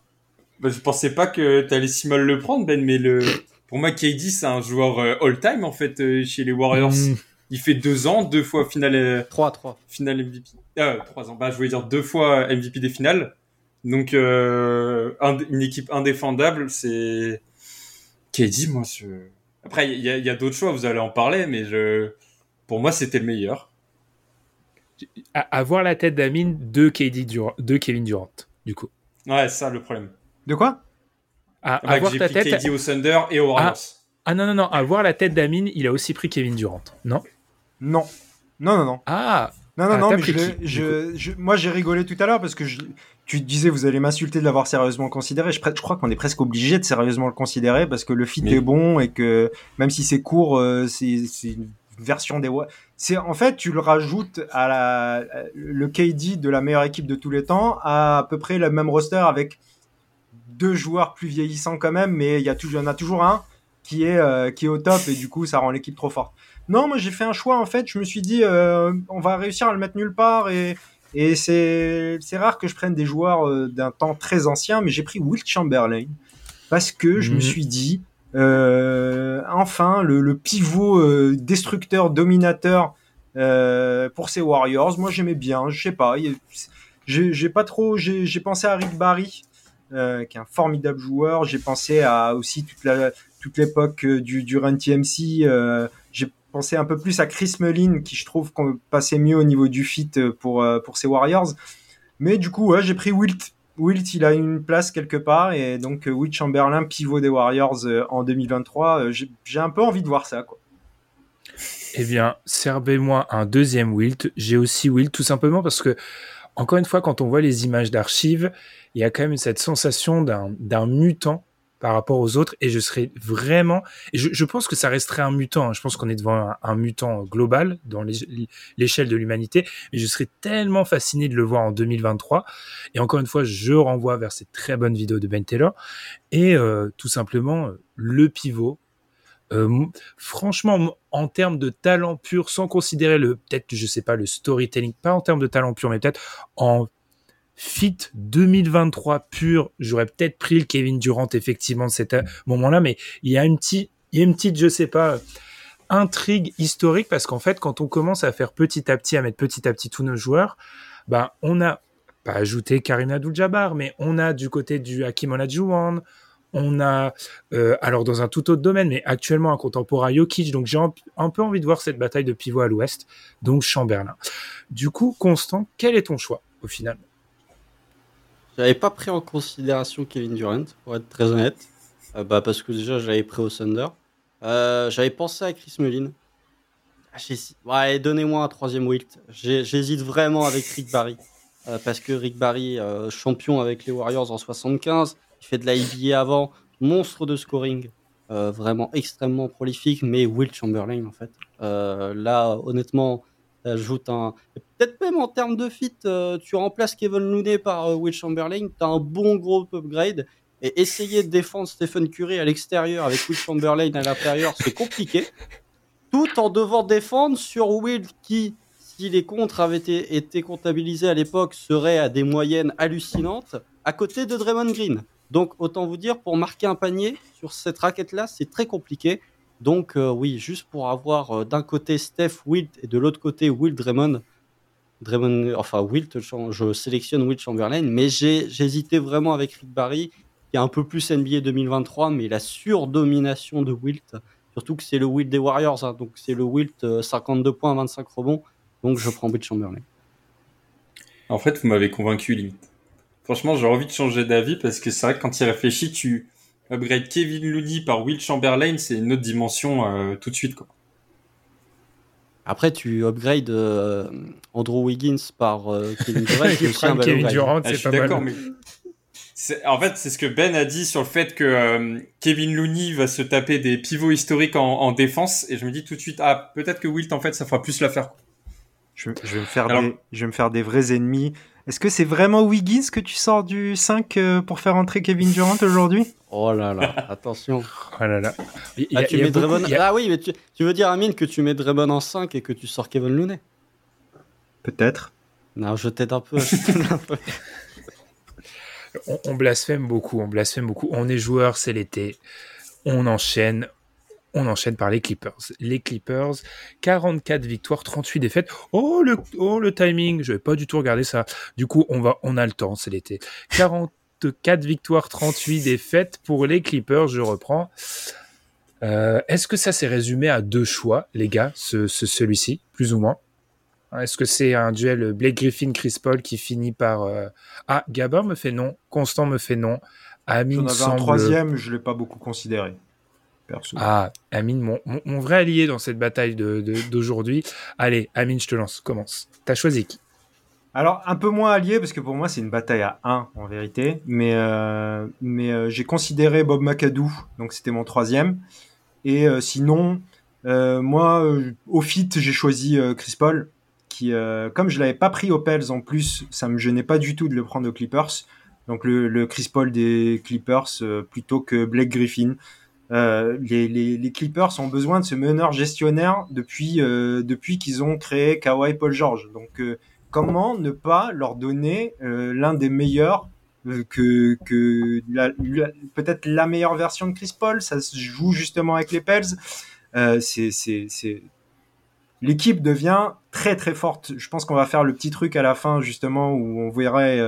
Bah, je pensais pas que t'allais si mal le prendre Ben, mais le. Pour moi, KD c'est un joueur euh, all-time en fait euh, chez les Warriors. Mm. Il fait deux ans, deux fois finale, euh, 3-3. finale MVP. Ah, trois ans. Bah je voulais dire deux fois MVP des finales. Donc euh, un- une équipe indéfendable, c'est KD, moi, je... Après, il y a, il y a d'autres choix, vous allez en parler, mais je... pour moi, c'était le meilleur. À, avoir la tête d'Amine de, KD Durant, de Kevin Durant, du coup. Ouais, c'est ça le problème. De quoi? À, Ah avoir ta tête. KD au Thunder et aux Warriors. Ah non, non, non, à voir la tête d'Amine, il a aussi pris Kevin Durant. Non? Non. Non, non, non. Ah Non, non, Ah, non, mais je, je, je- moi j'ai rigolé tout à l'heure parce que tu disais vous allez m'insulter de l'avoir sérieusement considéré. Je, crois qu'on est presque obligé de sérieusement le considérer parce que le fit Mais- est bon et que même si c'est court, euh, c'est une version des. C'est en fait tu le rajoutes à la le KD de la meilleure équipe de tous les temps à à peu près le même roster avec deux joueurs plus vieillissants quand même, mais il y a toujours, il y en a toujours un qui est euh, qui est au top et du coup ça rend l'équipe trop forte. Non, moi j'ai fait un choix en fait. Je me suis dit, euh, on va réussir à le mettre nulle part et, et c'est rare que je prenne des joueurs euh, d'un temps très ancien, mais j'ai pris Will Chamberlain parce que je me Mhm. suis dit, euh, enfin le, le pivot destructeur, dominateur pour ces Warriors. Moi j'aimais bien, je sais pas, j'ai pas trop, j'ai pensé à Rick Barry. euh, qui est un formidable joueur. J'ai pensé à aussi toute la toute l'époque du, du Run TMC. euh, pensé un peu plus à Chris Mullin, qui je trouve qu'on passait mieux au niveau du fit euh, pour, euh, pour Warriors. Mais du coup, j'ai pris Wilt. Wilt, il a une place quelque part, et donc euh, Wilt Chamberlain, pivot des Warriors en 2023, euh, j'ai un peu envie de voir ça. Eh bien, servez-moi un deuxième Wilt. J'ai aussi Wilt, tout simplement parce que, encore une fois, quand on voit les images d'archives, il y a quand même cette sensation d'un mutant par rapport aux autres. Et je serais vraiment. Je, pense que ça resterait un mutant. hein. Je pense qu'on est devant un, mutant global dans l'échelle de l'humanité. Mais je serais tellement fasciné de le voir en 2023. Et encore une fois, je renvoie vers cette très bonne vidéo de Ben Taylor. Et euh, tout simplement, euh, le pivot. Euh, franchement, en termes de talent pur, sans considérer le, peut-être, je sais pas, le storytelling, pas en termes de talent pur, mais peut-être en fit 2023 pur, j'aurais peut-être pris le Kevin Durant, effectivement, de cet euh, moment-là, mais il y a une petite, il y a une petite, je sais pas, intrigue historique parce qu'en fait, quand on commence à faire petit à petit, à mettre petit à petit tous nos joueurs, ben, on a pas ajouté Karim Abdul-Jabbar, mais on a du côté du Hakim Olajuwon, on a euh, alors dans un tout autre domaine, mais actuellement un contemporain Jokic, donc j'ai un, un peu envie de voir cette bataille de pivot à l'ouest, donc Chamberlain. Du coup, Constant, quel est ton choix au final? J'avais pas pris en considération Kevin Durant, pour être très honnête. Euh, bah, parce que déjà, j'avais pris au Thunder. Euh, j'avais pensé à Chris Mullin. Ah, Ouais, donnez-moi un troisième Wilt. J'hésite vraiment avec Rick Barry. Euh, parce que Rick Barry, champion avec les Warriors en 75, il fait de la avant, monstre de scoring. Vraiment extrêmement prolifique, mais Will Chamberlain, en fait. Là, honnêtement, ajoute un. Peut-être même en termes de fit, euh, tu remplaces Kevin Looney par euh, Will Chamberlain, tu as un bon gros upgrade. Et essayer de défendre Stephen Curry à l'extérieur avec Will Chamberlain à l'intérieur, c'est compliqué. Tout en devant défendre sur Will qui, si les contres avaient été, été comptabilisés à l'époque, serait à des moyennes hallucinantes, à côté de Draymond Green. Donc autant vous dire, pour marquer un panier sur cette raquette-là, c'est très compliqué. Donc oui, juste pour avoir d'un côté Steph Wilt et de l'autre côté Will Draymond, Draymond, enfin Wilt, je sélectionne Wilt Chamberlain, mais hésité vraiment avec Rick Barry, qui est un peu plus NBA 2023, mais la surdomination de Wilt, surtout que c'est le Wilt des Warriors, hein, donc c'est le Wilt 52 points, 25 rebonds, donc je prends Wilt Chamberlain. En fait, vous m'avez convaincu limite. Franchement, j'ai envie de changer d'avis parce que c'est vrai que quand il réfléchit, tu upgrade Kevin Looney par Will Chamberlain, c'est une autre dimension euh, tout de suite. Quoi. Après, tu upgrades euh, Andrew Wiggins par euh, Kevin Durant. <laughs> Kevin Durant, ah, c'est pas mal. Mais... En fait, c'est ce que Ben a dit sur le fait que Kevin Looney va se taper des pivots historiques en, en, défense. Et je me dis tout de suite, ah, peut-être que Wilt, en fait, ça fera plus l'affaire. Je, je, vais me faire des, je vais me faire des vrais ennemis. Est-ce que c'est vraiment Wiggins que tu sors du 5 euh, pour faire entrer Kevin Durant <laughs> aujourd'hui? Oh là là, attention. oh là là. ah, tu mets Draymond... ah oui, mais tu, tu, veux dire, Amine, que tu mets Draymond en 5 et que tu sors Kevin Looney? Peut-être. Non, je t'aide un peu. <laughs> on, on blasphème beaucoup, on blasphème beaucoup. On est joueur, c'est l'été. On enchaîne, on enchaîne par les Clippers. Les Clippers, 44 victoires, 38 défaites. Oh le, oh, le timing, je vais pas du tout regarder ça. Du coup, on va, on a le temps, c'est l'été. 44 victoires, 38 défaites pour les Clippers, je reprends. Euh, Est-ce que ça s'est résumé à deux choix, les gars, ce, ce celui-ci, plus ou moins? Est-ce que c'est un duel Blake Griffin-Chris Paul qui finit par... Euh... Ah, Gabin me fait non, Constant me fait non. Amine J'en avais semble... un troisième, je l'ai pas beaucoup considéré. Perso. Ah, Amine, mon, mon, mon, vrai allié dans cette bataille d'aujourd'hui. De, de, Allez, Amine, je te lance, commence. T'as choisi qui? Alors, un peu moins allié, parce que pour moi, c'est une bataille à 1 en vérité. Mais, euh, mais euh, j'ai considéré Bob McAdoo, donc c'était mon troisième. Et euh, sinon, moi, au fit, j'ai choisi Chris Paul, qui, comme je l'avais pas pris aux Pels en plus, ça me gênait pas du tout de le prendre aux Clippers. Donc le, le Chris Paul des Clippers plutôt que Blake Griffin. Euh, les, Clippers ont besoin de ce meneur gestionnaire depuis euh, depuis qu'ils ont créé Kawhi Paul George. Donc euh, comment ne pas leur donner l'un des meilleurs que peut-être la meilleure version de Chris Paul? Ça se joue justement avec les Pels. l'équipe devient très très forte. Je pense qu'on va faire le petit truc à la fin justement où on verrait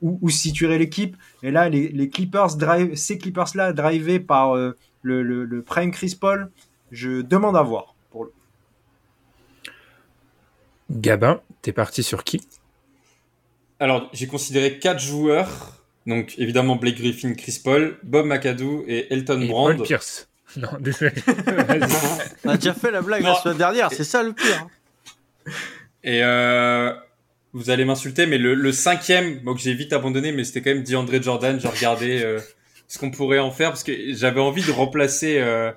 où, où situerait l'équipe. Et là, les, Clippers ces Clippers là drivés par le, le, le, prime Chris Paul, je demande à voir. Pour le... Gabin, t'es parti sur qui? Alors, j'ai considéré quatre joueurs. Donc, évidemment, Blake Griffin, Chris Paul, Bob McAdoo et Elton et Brand. Paul Pierce. <laughs> Non, désolé. <laughs> On a déjà fait la blague non. la semaine dernière, c'est ça le pire. Et euh, vous allez m'insulter, mais le, le cinquième, bon, que j'ai vite abandonné, mais c'était quand même DeAndre Jordan. J'ai regardé euh, ce qu'on pourrait en faire parce que j'avais envie de remplacer euh,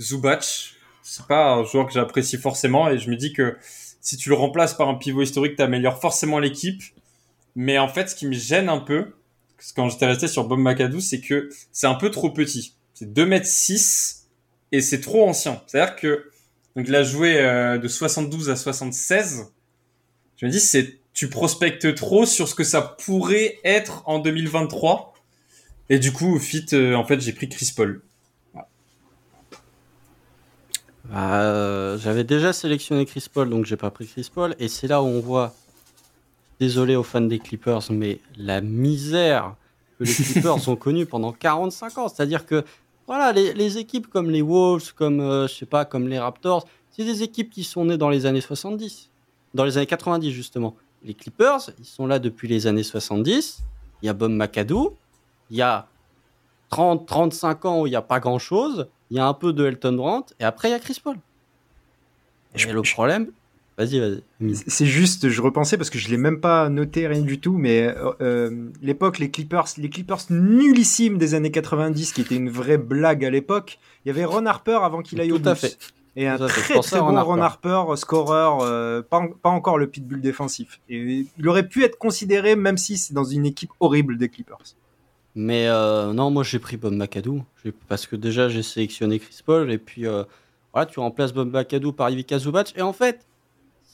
Zubac. C'est pas un joueur que j'apprécie forcément et je me dis que si tu le remplaces par un pivot historique, t'améliores forcément l'équipe. Mais en fait, ce qui me gêne un peu, quand j'étais resté sur Bob McAdoo, c'est que c'est un peu trop petit. C'est 2 mètres 6 et c'est trop ancien. C'est-à-dire que donc il a joué euh, de 72 à 76. Je me dis c'est tu prospectes trop sur ce que ça pourrait être en 2023. Et du coup, fit, euh, en fait, j'ai pris Chris Paul. Voilà. Euh, J'avais déjà sélectionné Chris Paul, donc j'ai pas pris Chris Paul. Et c'est là où on voit, désolé aux fans des Clippers, mais la misère que les Clippers <laughs> ont connue pendant 45 ans. C'est-à-dire que voilà, les, les, équipes comme les Wolves, comme euh, je sais pas, comme les Raptors, c'est des équipes qui sont nées dans les années 70, dans les années 90 justement. Les Clippers, ils sont là depuis les années 70. Il y a Bob McAdoo, il y a 30, 35 ans où il n'y a pas grand chose, il y a un peu de Elton Brand, et après il y a Chris Paul. Et je, le problème, vas-y, vas-y. C'est juste, je repensais parce que je l'ai même pas noté rien du tout, mais euh, l'époque, les Clippers, les Clippers nullissimes des années 90, qui était une vraie blague à l'époque. Il y avait Ron Harper avant qu'il aille Tout au à fait. Et un très très bon Ron Ron Harper. Harper, scoreur, euh, pas, pas encore le pitbull défensif. Et il aurait pu être considéré, même si c'est dans une équipe horrible des Clippers. Mais euh, non, moi j'ai pris Bob McAdoo parce que déjà j'ai sélectionné Chris Paul et puis euh, voilà, tu remplaces Bob McAdoo par Ivica Zubac. Et en fait,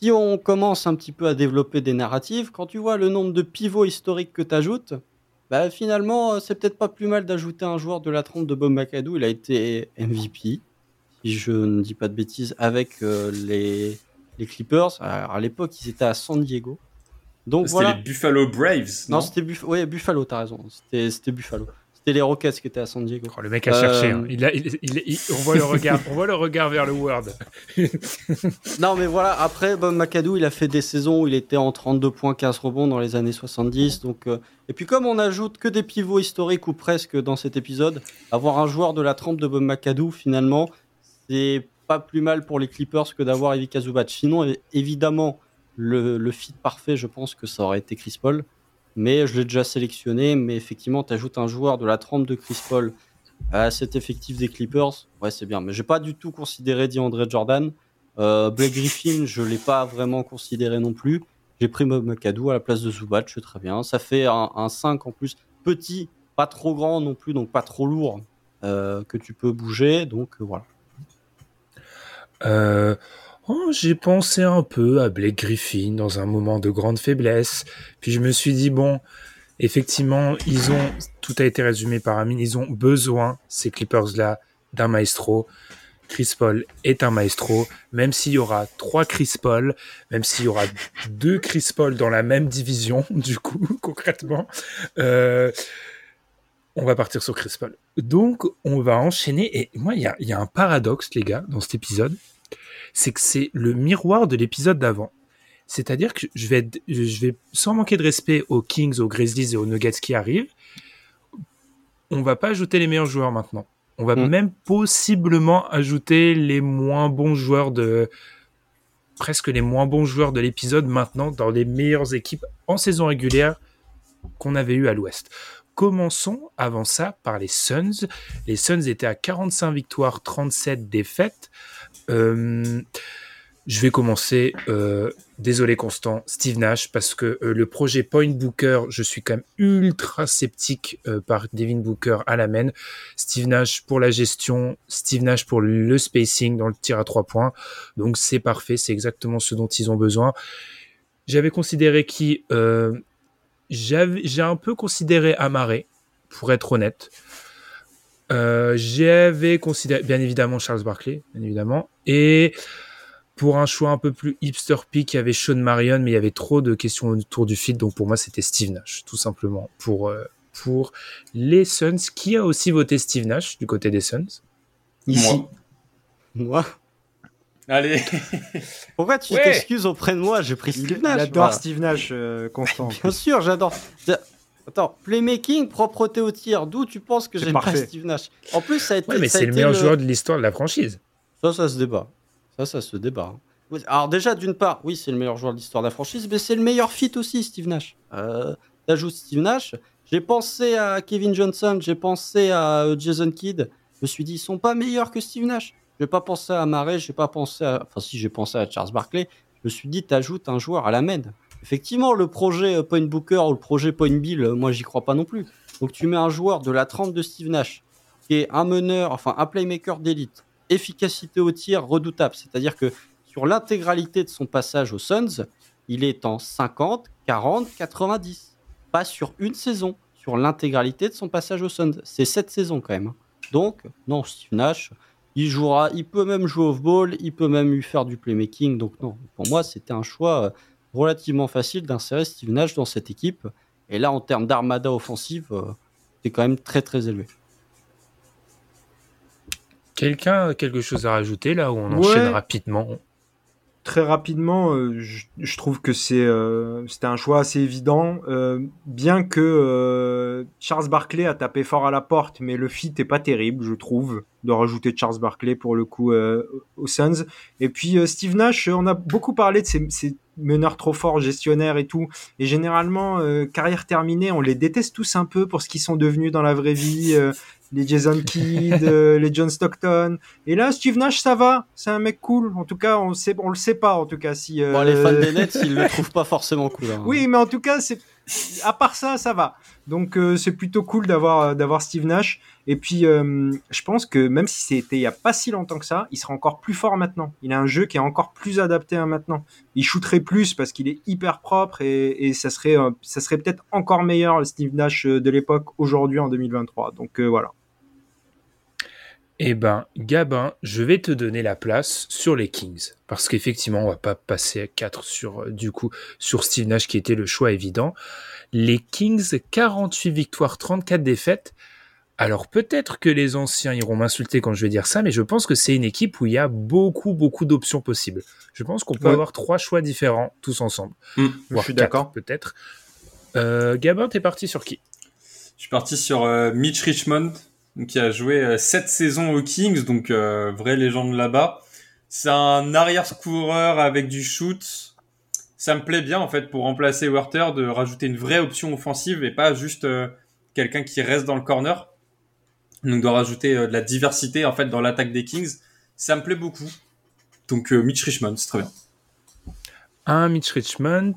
si on commence un petit peu à développer des narratives, quand tu vois le nombre de pivots historiques que tu ajoutes, bah, finalement euh, c'est peut-être pas plus mal d'ajouter un joueur de la trompe de Bob McAdoo Il a été MVP. Si si je ne dis pas de bêtises, avec les, les Clippers. Alors, à l'époque, ils étaient à San Diego. Donc c'était les Buffalo Braves. Non, c'était Buffalo. Ouais, Buffalo, t'as raison. C'était Buffalo. C'était les Rockets qui étaient à San Diego. Oh, le mec a cherché. Hein. Il on, voit le regard, on voit le regard vers le Word. <laughs> non, mais voilà. Après, Bob McAdoo, il a fait des saisons où il était en 32 points, 15 rebonds dans les années 70. Donc, euh, Et puis, comme on ajoute que des pivots historiques ou presque dans cet épisode, avoir un joueur de la trempe de Bob McAdoo, finalement, c'est pas plus mal pour les Clippers que d'avoir Ivica Zubac. Sinon, évidemment, le, fit parfait, je pense que ça aurait été Chris Paul mais je l'ai déjà sélectionné. Mais effectivement, tu ajoutes un joueur de la trempe de Chris Paul à cet effectif des Clippers, ouais, c'est bien. Mais j'ai pas du tout considéré DeAndre Jordan. Euh, Blake Griffin, je l'ai pas vraiment considéré non plus. J'ai pris McAdoo à la place de Zubac, très bien. Ça fait un, 5 en plus, petit, pas trop grand non plus, donc pas trop lourd, euh, que tu peux bouger. Donc euh, voilà. Oh, j'ai pensé un peu à Blake Griffin dans un moment de grande faiblesse. Puis je me suis dit, bon, effectivement, ils ont, tout a été résumé par Amine, ils ont besoin, ces Clippers-là, d'un maestro. Chris Paul est un maestro, même s'il y aura trois Chris Paul, même s'il y aura deux Chris Paul dans la même division, <laughs> du coup, concrètement, euh, on va partir sur Chris Paul. Donc, on va enchaîner. Et moi, il y y a un paradoxe, les gars, dans cet épisode c'est que c'est le miroir de l'épisode d'avant. C'est-à-dire que je vais, je vais, sans manquer de respect aux Kings, aux Grizzlies et aux Nuggets qui arrivent, on va pas ajouter les meilleurs joueurs maintenant. On va mm. même possiblement ajouter les moins bons joueurs de, presque les moins bons joueurs de l'épisode maintenant dans les meilleures équipes en saison régulière qu'on avait eu à l'Ouest. Commençons avant ça par les Suns. Les Suns étaient à 45 victoires, 37 défaites. Euh, je vais commencer. Euh, désolé Constant, Steve Nash, parce que euh, le projet Point Booker, je suis quand même ultra sceptique par Devin Booker à la main. Steve Nash pour la gestion, Steve Nash pour le spacing dans le tir à trois points. Donc c'est parfait, c'est exactement ce dont ils ont besoin. J'avais considéré qui j'ai un peu considéré Amaré, pour être honnête. Euh, j'avais considéré, bien évidemment, Charles Barkley, bien évidemment. Et pour un choix un peu plus hipster pick, il y avait Sean Marion, mais il y avait trop de questions autour du fil. Donc pour moi, c'était Steve Nash, tout simplement. Pour, euh, pour les Suns. Qui a aussi voté Steve Nash du côté des Suns Ici. Moi. Allez. <laughs> Pourquoi tu t'excuses auprès de moi J'ai pris Steve Nash. J'adore Steve Nash, euh, Constant. Bien sûr, j'adore. Attends, playmaking, propreté au tir, d'où tu penses que j'aime pas Steve Nash En plus, ça a été. Ouais, mais c'est le meilleur joueur de l'histoire de la franchise. Ça, ça se débat. Ça, ça se débat. Hein. Alors, déjà, d'une part, oui, c'est le meilleur joueur de l'histoire de la franchise, mais c'est le meilleur fit aussi, Steve Nash. Euh, T'ajoutes Steve Nash. J'ai pensé à Kevin Johnson, j'ai pensé à euh, Jason Kidd. Je me suis dit, ils sont pas meilleurs que Steve Nash. Je n'ai pas pensé à Marais, j'ai pas pensé à. Enfin, si, j'ai pensé à Charles Barkley. Je me suis dit, t'ajoutes un joueur à la main. Effectivement, le projet euh, Point Booker ou le projet Point Bill, euh, moi, j'y crois pas non plus. Donc, tu mets un joueur de la trempe de Steve Nash, qui est un meneur, enfin, un playmaker d'élite, efficacité au tir redoutable. C'est-à-dire que sur l'intégralité de son passage aux Suns, il est en 50, 40, 90. Pas sur une saison, sur l'intégralité de son passage aux Suns. C'est cette saison quand même. Hein. Donc, non, Steve Nash, il jouera, il peut même jouer off-ball, il peut même lui faire du playmaking. Donc non, pour moi, c'était un choix euh, relativement facile d'insérer Steve Nash dans cette équipe. Et là, en termes d'armada offensive, euh, c'est quand même très très élevé. Quelqu'un a quelque chose à rajouter là où on enchaîne rapidement? Très rapidement, euh, je, trouve que c'est euh, c'était un choix assez évident, euh, bien que Charles Barkley a tapé fort à la porte, mais le fit est pas terrible, je trouve, de rajouter Charles Barkley pour le coup aux Suns. Et puis Steve Nash, on a beaucoup parlé de ces meneurs trop forts, gestionnaires et tout, et généralement carrière terminée, on les déteste tous un peu pour ce qu'ils sont devenus dans la vraie vie les Jason Kidd, euh, les John Stockton. Et là, Steve Nash, ça va, c'est un mec cool. En tout cas, on sait, on le sait pas. En tout cas, si bon, les fans des Nets, ils le trouvent pas forcément cool. Hein. Oui, mais en tout cas, c'est à part ça, ça va. Donc euh, c'est plutôt cool d'avoir euh, d'avoir Steve Nash. Et puis euh, je pense que même si c'était il y a pas si longtemps que ça, il sera encore plus fort maintenant. Il a un jeu qui est encore plus adapté à maintenant. Il shooterait plus parce qu'il est hyper propre et, et ça serait ça serait peut-être encore meilleur le Steve Nash de l'époque aujourd'hui en 2023. Donc voilà. Eh ben, Gabin, je vais te donner la place sur les Kings. Parce qu'effectivement, on va pas passer à 4 sur, euh, du coup, sur Steve Nash qui était le choix évident. Les Kings, 48 victoires, 34 défaites. Alors peut-être que les anciens iront m'insulter quand je vais dire ça, mais je pense que c'est une équipe où il y a beaucoup, beaucoup d'options possibles. Je pense qu'on peut Ouais. avoir trois choix différents tous ensemble. Mm. Je suis d'accord. Peut-être. Euh, Gabin, t'es parti sur qui? Je suis parti sur euh, Mitch Richmond, qui a joué 7 saisons aux Kings, donc euh, vraie légende là-bas. C'est un arrière-coureur avec du shoot. Ça me plaît bien en fait pour remplacer Werther de rajouter une vraie option offensive et pas juste euh, quelqu'un qui reste dans le corner. Donc de rajouter euh, de la diversité en fait dans l'attaque des Kings, ça me plaît beaucoup. Donc euh, Mitch Richmond, c'est très bien. Un Mitch Richmond.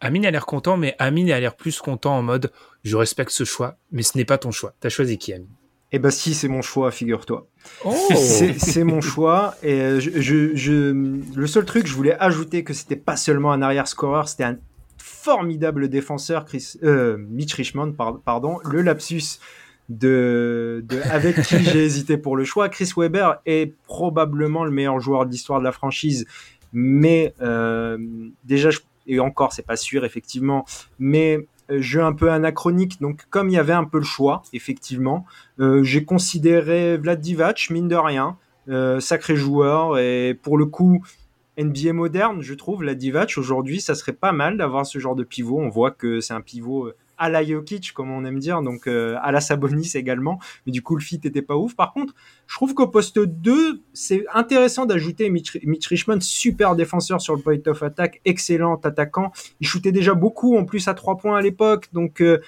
Amine a l'air content, mais Amine a l'air plus content en mode je respecte ce choix, mais ce n'est pas ton choix. T'as choisi qui, Amine? Eh ben si, c'est mon choix, figure-toi. Oh <laughs> C'est mon choix. Et euh, je, je, je- le seul truc, je voulais ajouter que c'était pas seulement un arrière-scoreur, c'était un formidable défenseur, Chris, euh, Mitch Richmond, par- pardon, le lapsus de, de avec qui j'ai hésité pour le choix. Chris Webber est probablement le meilleur joueur de l'histoire de la franchise, mais euh, déjà, je- et encore, c'est pas sûr, effectivement, mais jeu un peu anachronique. Donc, comme il y avait un peu le choix, effectivement, euh, j'ai considéré Vlad mine de rien, euh, sacré joueur, et pour le coup, NBA moderne, je trouve, Vlad Divac, aujourd'hui, ça serait pas mal d'avoir ce genre de pivot. On voit que c'est un pivot euh, à la Jokic, comme on aime dire, donc euh, à la Sabonis également, mais du coup, le fit était pas ouf. Par contre, je trouve qu'au poste 2, c'est intéressant d'ajouter Mitch, Richmond, super défenseur sur le point of attack, excellent attaquant. Il shootait déjà beaucoup, en plus à 3 points à l'époque, donc... euh,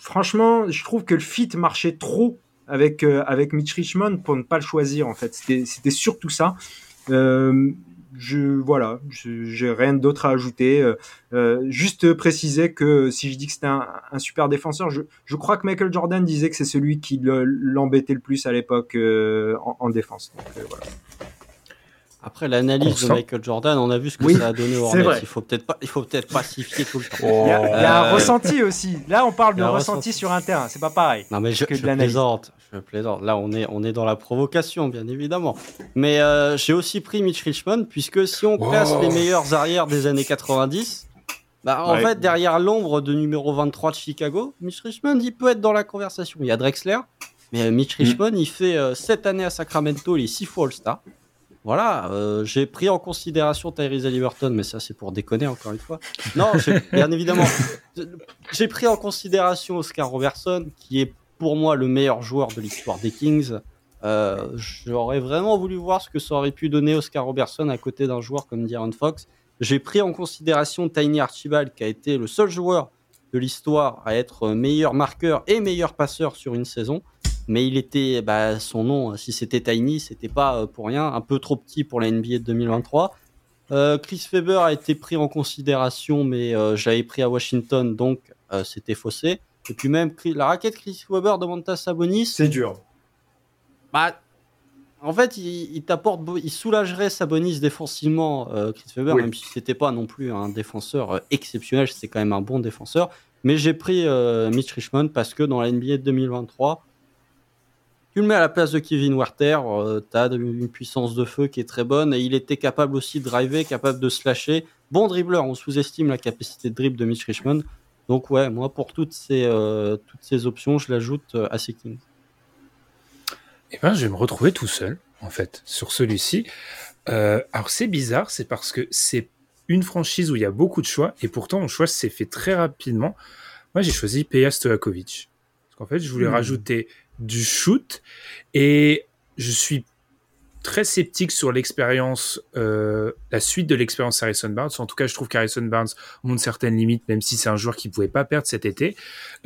franchement, je trouve que le fit marchait trop avec, euh, avec Mitch Richmond pour ne pas le choisir, en fait. C'était c'était surtout ça. Je, voilà, j'ai rien d'autre à ajouter. Euh, euh, juste préciser que si je dis que c'était un, un super défenseur, je, je crois que Michael Jordan disait que c'est celui qui le- l'embêtait le plus à l'époque euh, en, en défense. Donc, euh, voilà. Après l'analyse de. Michael Jordan, on a vu ce que Oui, ça a donné au c'est Hornets. vrai. Il faut peut-être pas, il faut peut-être pas s'y fier tout le temps. Il y a, il y a un Euh, ressenti aussi. Là, on parle de ressenti ressenti. sur un terrain. C'est pas pareil. Non mais je, que plaisante, je plaisante. Là on est on est dans la provocation bien évidemment. Mais euh, j'ai aussi pris Mitch Richmond puisque si on classe Oh. les meilleurs arrières des années 90, bah en Ouais. fait derrière l'ombre de numéro 23 de Chicago, Mitch Richmond il peut être dans la conversation. Il y a Drexler, mais euh, Mitch Mm. Richmond il fait euh, cette année à Sacramento, il est six fois All-Star. Voilà, euh, j'ai pris en considération Tyrese Halliburton, mais ça c'est pour déconner encore une fois. Non, <laughs> bien évidemment, j'ai pris en considération Oscar Robertson, qui est pour moi le meilleur joueur de l'histoire des Kings. Euh, J'aurais vraiment voulu voir ce que ça aurait pu donner Oscar Robertson à côté d'un joueur comme De'Aaron Fox. J'ai pris en considération Tiny Archibald, qui a été le seul joueur de l'histoire à être meilleur marqueur et meilleur passeur sur une saison. Mais il était, bah, son nom, si c'était Tiny, c'était pas euh, pour rien, un peu trop petit pour la NBA de 2023. Euh, Chris Faber a été pris en considération, mais euh, j'avais pris à Washington, donc euh, c'était faussé. Et puis même la raquette Chris Weber de Montas Sabonis, C'est dur. bah, en fait, il, il t'apporte, il soulagerait Sabonis défensivement, euh, Chris Weber, Oui. même si c'était pas non plus un défenseur euh, exceptionnel, c'était quand même un bon défenseur. Mais j'ai pris euh, Mitch Richmond parce que dans la NBA de 2023, tu le mets à la place de Kevin Werther, euh, tu as une puissance de feu qui est très bonne et il était capable aussi de driver, capable de slasher. Bon dribbleur, on sous-estime la capacité de dribble de Mitch Richmond. Donc ouais, moi pour toutes ces, euh, toutes ces options, je l'ajoute euh, à ces Kings. Eh ben, je vais me retrouver tout seul, en fait, sur celui-ci. Euh, alors, c'est bizarre, c'est parce que c'est une franchise où il y a beaucoup de choix, et pourtant, mon choix s'est fait très rapidement. Moi, j'ai choisi Peja Stojakovic. Parce qu'en fait, je voulais Hmm. rajouter du shoot, et je suis très sceptique sur l'expérience, euh, la suite de l'expérience Harrison Barnes. En tout cas, je trouve qu'Harrison Barnes montre certaines limites, même si c'est un joueur qui pouvait pas perdre cet été.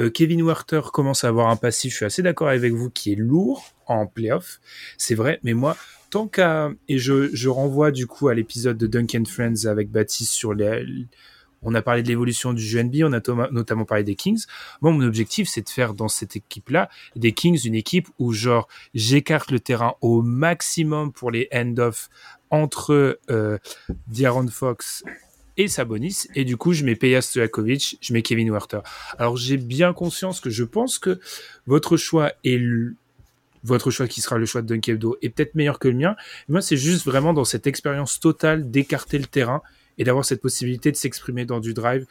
Euh, Kevin Werther commence à avoir un passif, je suis assez d'accord avec vous, qui est lourd en playoff. C'est vrai, mais moi, tant qu'à... Et je, je renvoie du coup à l'épisode de Duncan Friends avec Baptiste sur les... On a parlé de l'évolution du jeu NBA, on a notamment parlé des Kings. Moi, mon objectif, c'est de faire dans cette équipe-là, des Kings, une équipe où, genre, j'écarte le terrain au maximum pour les end-off entre euh, D'Aaron Fox et Sabonis. Et du coup, je mets Peja Stojakovic, je mets Kevin Werther. Alors, j'ai bien conscience que je pense que votre choix est votre choix qui sera le choix de Dunkebdo est peut-être meilleur que le mien. moi, c'est juste vraiment dans cette expérience totale d'écarter le terrain et d'avoir cette possibilité de s'exprimer dans du drive.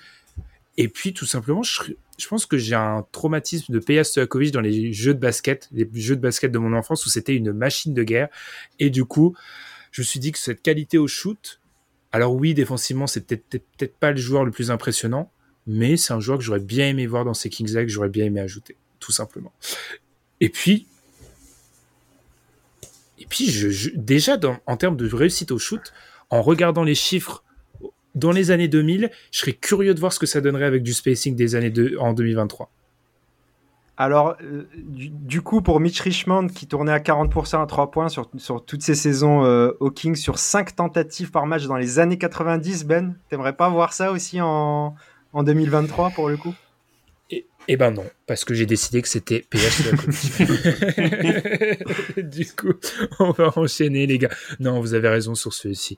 Et puis, tout simplement, je, pense que j'ai un traumatisme de Peja Stojakovic dans les jeux de basket, les jeux de basket de mon enfance où c'était une machine de guerre. Et du coup, je me suis dit que cette qualité au shoot, alors oui, défensivement, c'est peut-être peut-être pas le joueur le plus impressionnant, mais c'est un joueur que j'aurais bien aimé voir dans ces Kings League, j'aurais bien aimé ajouter, tout simplement. Et puis, et puis je, déjà en termes de réussite au shoot, en regardant les chiffres dans les années 2000, je serais curieux de voir ce que ça donnerait avec du spacing des années en 2023. Alors, euh, du, coup, pour Mitch Richmond, qui tournait à 40% à 3 points sur, toutes ces saisons euh, au Kings, sur 5 tentatives par match dans les années 90, Ben, t'aimerais pas voir ça aussi en, en 2023 pour le coup? Eh ben non, parce que j'ai décidé que c'était PS <laughs> du coup, on va enchaîner les gars. Non, vous avez raison sur celui-ci.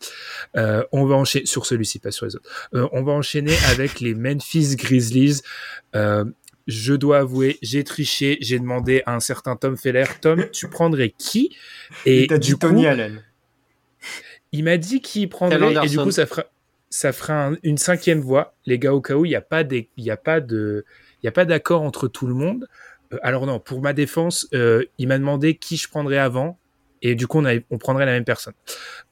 Euh, on va enchaîner sur celui-ci, pas sur les autres. Euh, on va enchaîner avec les Memphis Grizzlies. Euh, je dois avouer, j'ai triché, j'ai demandé à un certain Tom Feller, Tom, tu prendrais qui? Et du dit Tony Allen. Il m'a dit qu'il prendrait, et du coup ça fera, ça fera une cinquième voix, les gars, au cas où il n'y a pas des, il y a pas de, n'y a pas d'accord entre tout le monde. Euh, alors non, pour ma défense, euh, il m'a demandé qui je prendrais avant, et du coup on, on prendrait la même personne.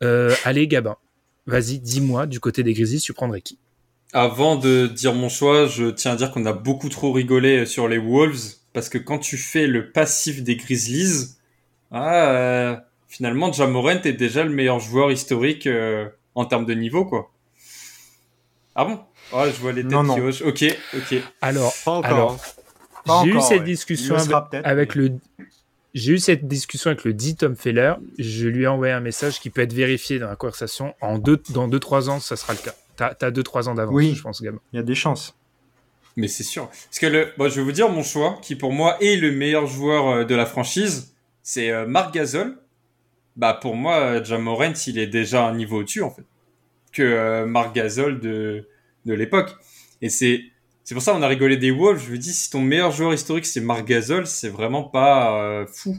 Euh, allez Gabin, vas-y, dis-moi, du côté des Grizzlies, tu prendrais qui? Avant de dire mon choix, je tiens à dire qu'on a beaucoup trop rigolé sur les Wolves, parce que quand tu fais le passif des Grizzlies, ah, finalement Jamorent est déjà le meilleur joueur historique en termes de niveau, quoi. Ah bon? Oh, je vois les têtes qui hochent. Ok, ok. Alors, alors j'ai eu cette discussion avec, le. J'ai eu cette discussion avec le dit Tom Feller. Je lui ai envoyé un message qui peut être vérifié dans la conversation. En deux, dans 2-3 ans, ça sera le cas. T'as as 2-3 ans d'avance, oui. je pense, gamin. Il y a des chances. Mais c'est sûr. Parce que le, bon, je vais vous dire mon choix, qui pour moi est le meilleur joueur euh, de la franchise, c'est euh, Marc Gasol. Bah pour moi, Jamorant, il est déjà un niveau au-dessus en fait que euh, Marc Gasol de de l'époque. Et c'est c'est pour ça qu'on a rigolé des Wolves. Je me dis, si ton meilleur joueur historique c'est Marc Gasol, c'est vraiment pas euh, fou.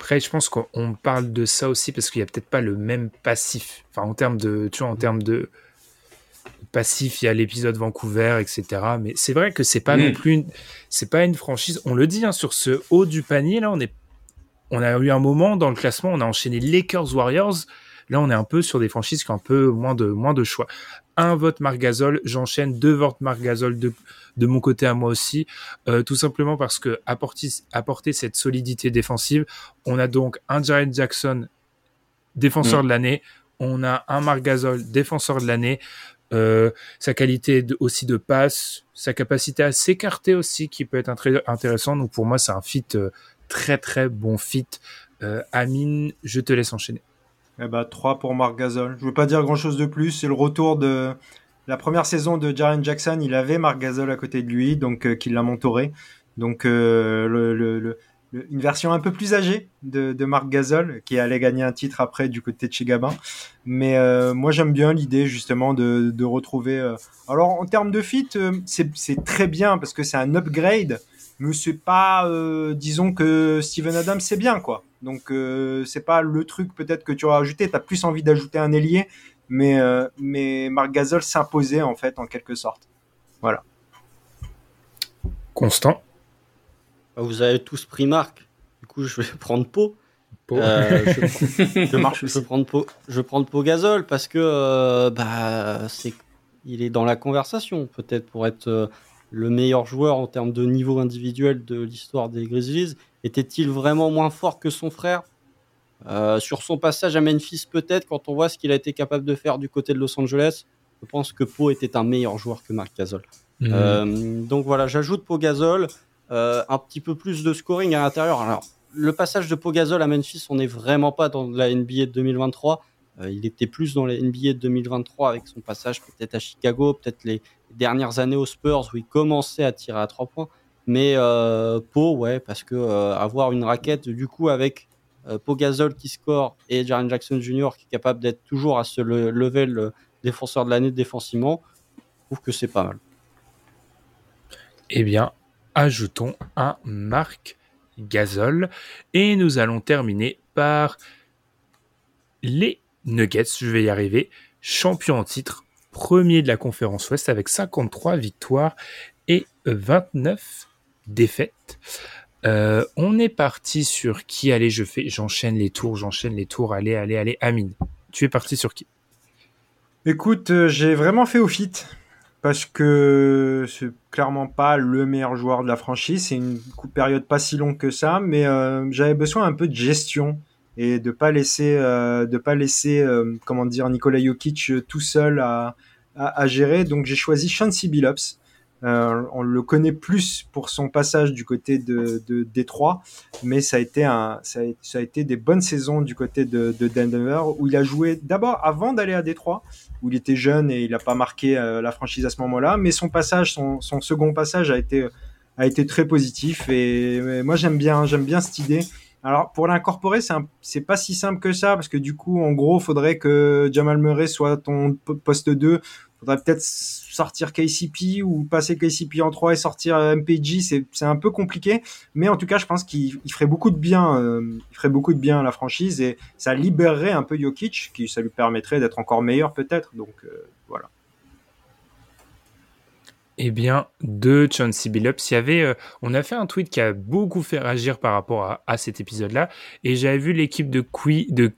Après, je pense qu'on parle de ça aussi parce qu'il y a peut-être pas le même passif. Enfin, en termes de, tu vois, en termes de passif, il y a l'épisode Vancouver, etc. Mais c'est vrai que c'est pas non mm. plus, une, c'est pas une franchise. On le dit hein, sur ce haut du panier là, on est, on a eu un moment dans le classement, on a enchaîné Lakers Warriors. Là, on est un peu sur des franchises qui ont un peu moins de, moins de choix. Un vote Marc Gasol, j'enchaîne deux votes Marc Gasol de, de mon côté à moi aussi, euh, tout simplement parce que apporter, apporter cette solidité défensive, on a donc un Jared Jackson, défenseur mm. de l'année, on a un Marc Gasol, défenseur de l'année, euh, sa qualité aussi de passe, sa capacité à s'écarter aussi qui peut être très intéressant. Donc pour moi, c'est un fit euh, très très bon fit. Amine, je te laisse enchaîner. Eh ben, 3 pour Marc Gasol. Je ne veux pas dire grand-chose de plus. C'est le retour de la première saison de Jaren Jackson. Il avait Marc Gasol à côté de lui, donc euh, qui l'a mentoré. Donc euh, le, une version un peu plus âgée de, de Marc Gasol, qui allait gagner un titre après du côté de chez Gabin. Mais euh, moi j'aime bien l'idée justement de, de retrouver... Alors en termes de fit, c'est très bien parce que c'est un upgrade mais c'est pas, euh, disons que Steven Adams c'est bien quoi. Donc euh, c'est pas le truc peut-être que tu auras ajouté. T'as plus envie d'ajouter un ailier, mais euh, mais Marc Gasol s'imposait en fait en quelque sorte. Voilà. Constant. Bah, vous avez tous pris Marc. Du coup je vais <laughs> prendre Pau. Euh, je, <laughs> je, marche je, prendre Pau, je vais prendre Pau Gasol parce que bah c'est il est dans la conversation peut-être pour être le meilleur joueur en termes de niveau individuel de l'histoire des Grizzlies Était-il vraiment moins fort que son frère? Euh, Sur son passage à Memphis, peut-être, quand on voit ce qu'il a été capable de faire du côté de Los Angeles, je pense que Poe était un meilleur joueur que Marc Gasol. Mhm. Euh, donc voilà, j'ajoute Poe Gasol, euh, un petit peu plus de scoring à l'intérieur. Alors, le passage de Poe Gasol à Memphis, on n'est vraiment pas dans la NBA de 2023. il était plus dans la NBA de 2023 avec son passage peut-être à Chicago, peut-être les, dernières années aux Spurs où il commençait à tirer à trois points. Mais euh, ouais, parce que euh, avoir une raquette du coup avec euh, Gasol qui score et Jaren Jackson Jr. qui est capable d'être toujours à ce level défenseur de l'année défensivement, je trouve que c'est pas mal. Eh bien, ajoutons un Marc Gasol. Et nous allons terminer par les Nuggets, je vais y arriver, champion en titre, premier de la conférence Ouest avec 53 victoires et 29 défaites. Euh, on est parti sur qui Allez, je fais, j'enchaîne les tours, j'enchaîne les tours. Allez, allez, allez, Amine. Tu es parti sur qui? Écoute, euh, j'ai vraiment fait au fit parce que c'est clairement pas le meilleur joueur de la franchise. C'est une période pas si longue que ça, mais euh, j'avais besoin un peu de gestion et de pas laisser, de pas laisser, comment dire, Nikola Jokic tout seul à, à, gérer. Donc j'ai choisi Chauncey Billups. Euh, on le connaît plus pour son passage du côté de, de Détroit, mais ça a été un, ça a, été des bonnes saisons du côté de, de Denver où il a joué d'abord avant d'aller à Détroit, où il était jeune et il n'a pas marqué euh, la franchise à ce moment-là, mais son passage, son, son, second passage a été a été très positif et, moi j'aime bien j'aime bien cette idée. Alors pour l'incorporer, c'est pas si simple que ça parce que du coup en gros faudrait que Jamal Murray soit ton poste 2 faudrait peut-être sortir KCP ou passer KCP en 3 et sortir euh, MPG, c'est un peu compliqué, mais en tout cas, je pense qu'il ferait beaucoup de bien, euh, il ferait beaucoup de bien à la franchise et ça libérerait un peu Jokic, qui ça lui permettrait d'être encore meilleur peut-être. Donc euh, voilà. Eh bien, de Chauncey Billups, il y avait, on a fait un tweet qui a beaucoup fait réagir par rapport à, à cet épisode-là, et j'avais vu l'équipe de, de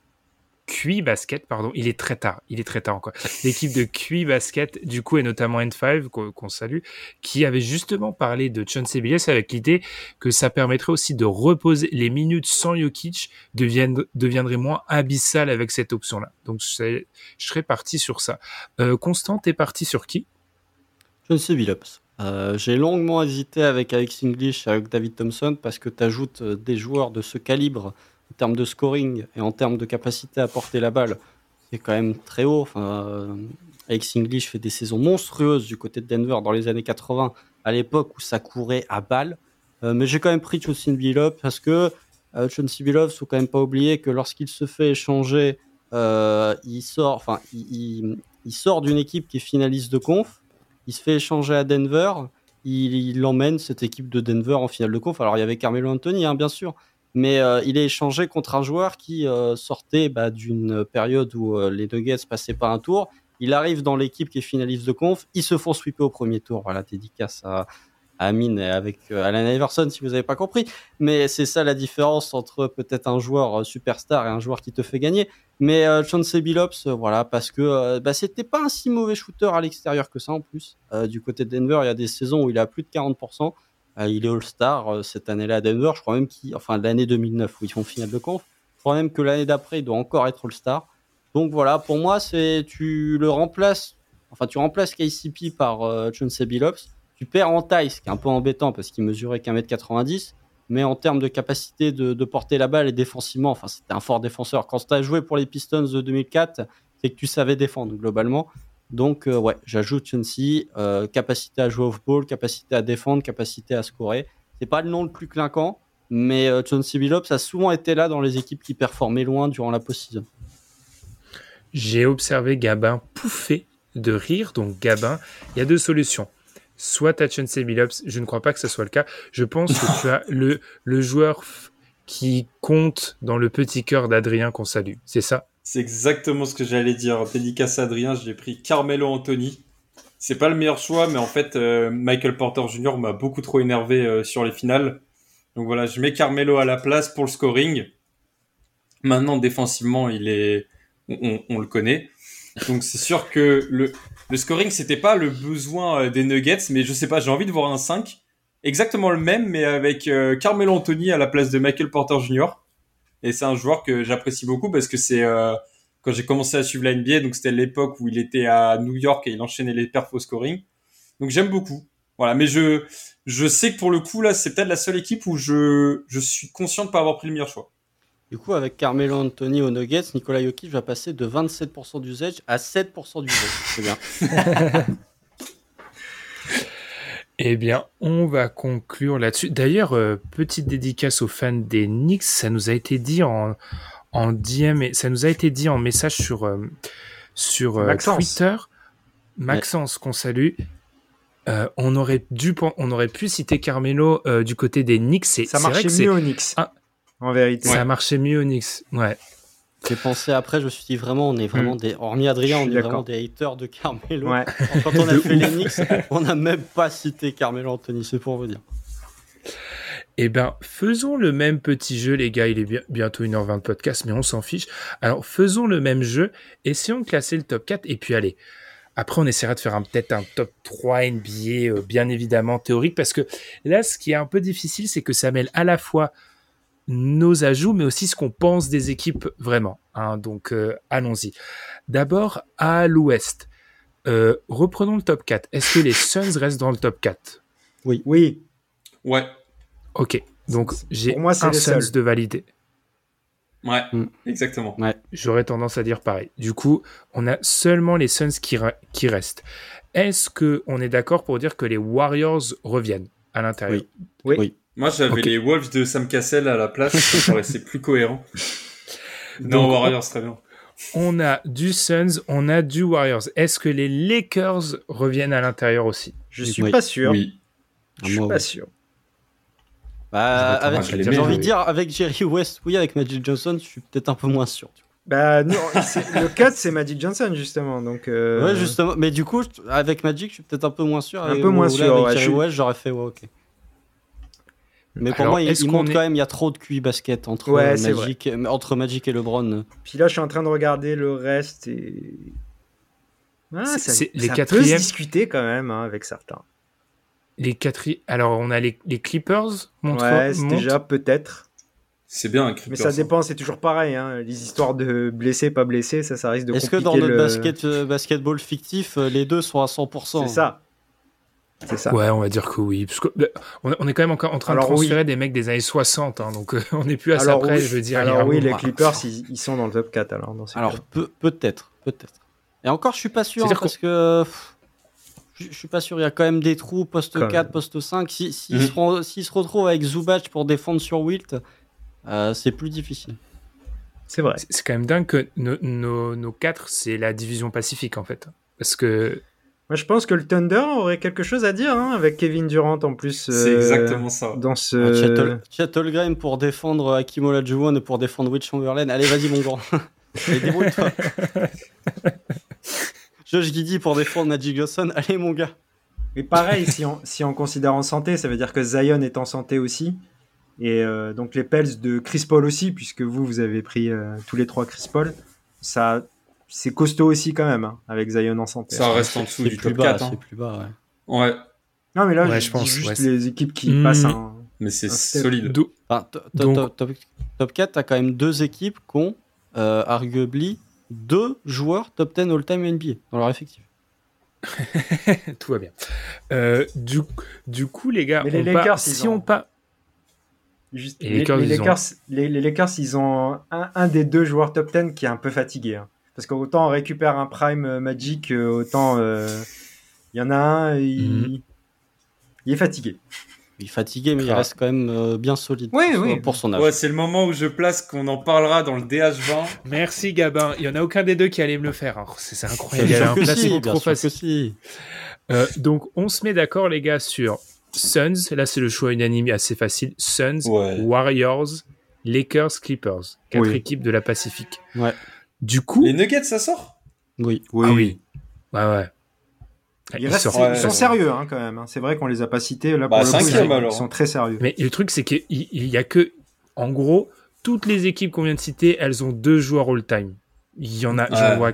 QI Basket, pardon, il est très tard, il est très tard encore. L'équipe de QI Basket, du coup, et notamment N5, qu'on salue, qui avait justement parlé de Chauncey Billups avec l'idée que ça permettrait aussi de reposer les minutes sans Jokic deviendraient moins abyssales avec cette option-là. Donc, je, serais parti sur ça. Euh, Constant, t'es parti sur qui? Chauncey Billups. Euh, j'ai longuement hésité avec Alex English et avec David Thompson parce que tu ajoutes euh, des joueurs de ce calibre en termes de scoring et en termes de capacité à porter la balle, c'est quand même très haut. Enfin, Alex English fait des saisons monstrueuses du côté de Denver dans les années 80, à l'époque où ça courait à balle. Euh, mais j'ai quand même pris Chauncey Billups parce que euh, Chauncey Billups, faut quand même pas oublier que lorsqu'il se fait échanger, euh, il sort, enfin, il, il, sort d'une équipe qui est finaliste de conf, il se fait échanger à Denver, il, il emmène cette équipe de Denver en finale de conf. Alors il y avait Carmelo Anthony, hein, bien sûr, mais euh, il est échangé contre un joueur qui euh, sortait bah, d'une période où euh, les Nuggets passaient pas un tour. Il arrive dans l'équipe qui est finaliste de conf. Ils se font sweeper au premier tour. Voilà, dédicace à, à Amine avec Alan Iverson si vous n'avez pas compris. Mais c'est ça la différence entre peut-être un joueur superstar et un joueur qui te fait gagner. Mais Chauncey Billups, voilà, parce que bah, c'était pas un si mauvais shooter à l'extérieur que ça en plus. du côté de Denver, il y a des saisons où il a plus de 40%. Il est All-Star euh, cette année-là à Denver. Je crois même qu'il, enfin l'année 2009 où ils font finale de conf. Je crois même que l'année d'après il doit encore être All-Star. Donc voilà, pour moi c'est tu le remplaces, enfin tu remplaces KCP par euh, Chauncey. Tu perds en taille, ce qui est un peu embêtant parce qu'il mesurait qu'un mètre 90 mais en termes de capacité de, de, porter la balle et défensivement, enfin c'était un fort défenseur. Quand tu as joué pour les Pistons de 2004, c'est que tu savais défendre globalement. Donc, euh, ouais, j'ajoute Chauncey, euh, capacité à jouer off-ball, capacité à défendre, capacité à scorer. C'est pas le nom le plus clinquant, mais euh, Chauncey Billups a souvent été là dans les équipes qui performaient loin durant la post-season. J'ai observé Gabin pouffer de rire. Donc, Gabin, il y a deux solutions. Soit tu as Chauncey Billups, je ne crois pas que ce soit le cas. Je pense que tu as <laughs> le, le joueur qui compte dans le petit cœur d'Adrien qu'on salue. C'est ça? C'est exactement ce que j'allais dire. Dédicace à Adrien, j'ai pris Carmelo Anthony. C'est pas le meilleur choix, mais en fait, euh, Michael Porter Jr. m'a beaucoup trop énervé euh, sur les finales. Donc voilà, je mets Carmelo à la place pour le scoring. Maintenant, défensivement, il est, on, le connaît. Donc c'est sûr que le, scoring, c'était pas le besoin euh, des Nuggets, mais je sais pas, j'ai envie de voir un 5. Exactement le même, mais avec Carmelo Anthony à la place de Michael Porter Jr. Et c'est un joueur que j'apprécie beaucoup parce que c'est euh, quand j'ai commencé à suivre la NBA, donc c'était l'époque où il était à New York et il enchaînait les perfs au scoring. Donc j'aime beaucoup. Voilà, mais je je sais que pour le coup là, c'est peut-être la seule équipe où je je suis conscient de pas avoir pris le meilleur choix. Du coup, avec Carmelo Anthony aux Nuggets, Nicolas Jokic va passer de 27% d'usage à 7% d'usage. <laughs> C'est bien. <laughs> Eh bien, on va conclure là-dessus. D'ailleurs, euh, petite dédicace aux fans des Knicks, ça nous a été dit en, en DM, ça nous a été dit en message sur, euh, sur euh, Twitter. Maxence, qu'on salue. Euh, on aurait dû, on aurait pu citer Carmelo euh, du côté des Knicks. Ça marchait mieux au Knicks. Ah. En vérité. ça marchait mieux aux Knicks. Ouais. J'ai pensé après, je me suis dit vraiment, on est vraiment des. Hormis Adrien, on est vraiment des haters de Carmelo. Ouais. Quand on a <laughs> fait les Knicks, on n'a même pas cité Carmelo Anthony, c'est pour vous dire. Eh ben, faisons le même petit jeu, les gars. Il est bien- bientôt 1h20 de podcast, mais on s'en fiche. Alors, faisons le même jeu. Essayons de classer le top 4. Et puis, allez. Après, on essaiera de faire un- peut-être un top 3 NBA, euh, bien évidemment, théorique. Parce que là, ce qui est un peu difficile, c'est que ça mêle à la fois nos ajouts, mais aussi ce qu'on pense des équipes vraiment. hein. Donc, euh, allons-y. D'abord, à l'ouest. Euh, reprenons le top 4. Est-ce que les Suns restent dans le top 4 Oui. Ouais, Ok. Donc, j'ai un Suns seuls. de valider. ouais, Mm. exactement. J'aurais tendance à dire pareil. Du coup, on a seulement les Suns qui, qui restent. Est-ce que on est d'accord pour dire que les Warriors reviennent à l'intérieur? Oui. Oui. Moi, j'avais les Wolves de Sam Cassell à la place, ça paraissait plus cohérent. <laughs> Non, Donc, Warriors, très bien. On a du Suns, on a du Warriors. Est-ce que les Lakers reviennent à l'intérieur aussi? Je suis Oui. pas sûr. Oui. Je suis Moi, pas oui. sûr. Bah, avec- j'ai envie oui. de dire, avec Jerry West, oui, avec Magic Johnson, je suis peut-être un peu moins sûr. Bah, non, le <laughs> 4, c'est Magic Johnson, justement. Donc, euh, Ouais, justement. Mais du coup, avec Magic, je suis peut-être un peu moins sûr. Un peu moins sûr, Avec ouais, Jerry je West, j'aurais fait, ouais, ok. Mais pour Alors, moi, il, il qu'on montre est- quand même, il y a trop de QI basket entre, Ouais, Magic, entre Magic et LeBron. Puis là, je suis en train de regarder le reste et. Ah, C'est- ça, les ça peut se quatrièmes. discuter quand même hein, avec certains. Les quatri... Alors, on a les, les Clippers. Montre, ouais, montre. déjà peut-être. C'est bien un Mais Clippers. ça dépend, c'est toujours pareil. Hein. Les histoires de blessés, pas blessés, ça, ça risque de Est-ce que dans notre le- basket, euh, basketball fictif, euh, les deux sont à 100% C'est ça. C'est ça. Ouais, on va dire que oui. Parce que, bah, on, est quand même encore en train Alors, de transférer des mecs des années 60. hein, donc, euh, on n'est plus à ça près, oui, je veux dire. alors oui, les. Clippers, ils, ils sont dans le top 4 alors. Dans ces Alors peut- peut-être, peut-être. Et encore, je suis pas sûr hein, parce que pff, je je suis pas sûr. Il y a quand même des trous poste Quand 4, même. poste 5. Si s'ils Mhm. se, re- s'ils se retrouvent avec Zubac pour défendre sur Wilt, euh, c'est plus difficile. c'est vrai. C'est- quand même dingue que nos, nos, nos quatre, c'est la division Pacifique, en fait. Parce que Moi, je pense que le Thunder aurait quelque chose à dire hein, avec Kevin Durant en plus. C'est euh, exactement ça. Dans ce. Euh... Chet, Chet Holmgren pour défendre Hakim Olajuwon et pour défendre Will Chamberlain. Allez, vas-y mon grand. <laughs> Allez, débrouille-toi. Josh Giddy pour défendre Magic Johnson. Allez mon gars. Et pareil, si on, si on considère en santé, ça veut dire que Zion est en santé aussi. Et euh, donc les Pels de Chris Paul aussi, puisque vous, vous avez pris euh, tous les trois Chris Paul. Ça, c'est costaud aussi quand même, hein, avec Zion en santé. Ça reste en dessous du plus top bas, 4. hein. c'est plus bas. Ouais. Ouais, Non, mais là, Ouais, je, pense, juste ouais, les équipes qui Hmm. passent un. mais c'est solide. d'où- Enfin, to- to- Donc- top, top, top 4, t'as quand même deux équipes qui ont, euh, arguably, deux joueurs top 10 all-time NBA dans leur effectif. <laughs> tout va bien. Euh, du, du coup, les gars, Mais les Lakers, si ils ont- on pas. Juste, les, les Lakers, les ont- Lakers, les, les Lakers, ils ont un, un des deux joueurs top 10 qui est un peu fatigué. hein. Parce qu'autant on récupère un prime euh, Magic, euh, autant euh, il y en a un, il, Mhm. il est fatigué. Il est fatigué, mais il reste quand même euh, bien solide Oui, pour, oui. pour son âge. Ouais, c'est le moment où je place qu'on en parlera dans le DH20. Merci, Gabin. Il y en a aucun des deux qui allait me le faire. hein. C'est incroyable. Il un placement trop facile. si. Euh, donc, on se met d'accord, les gars, sur Suns. Là, c'est le choix unanime assez facile. Suns, Ouais. Warriors, Lakers, Clippers. Quatre Oui. équipes de la Pacifique. Ouais. Du coup, Les Nuggets, ça sort? Oui. ah oui. Ouais, ouais. Ils, Ils restent- sortent. Ouais. ils sont sérieux hein, quand même. hein. C'est vrai qu'on les a pas cités. Là, Bah, pour le coup, ils, sont très sérieux. Mais le truc, c'est qu'il il il y a que, en gros, toutes les équipes qu'on vient de citer, elles ont deux joueurs all-time. Il y en a, j'en vois.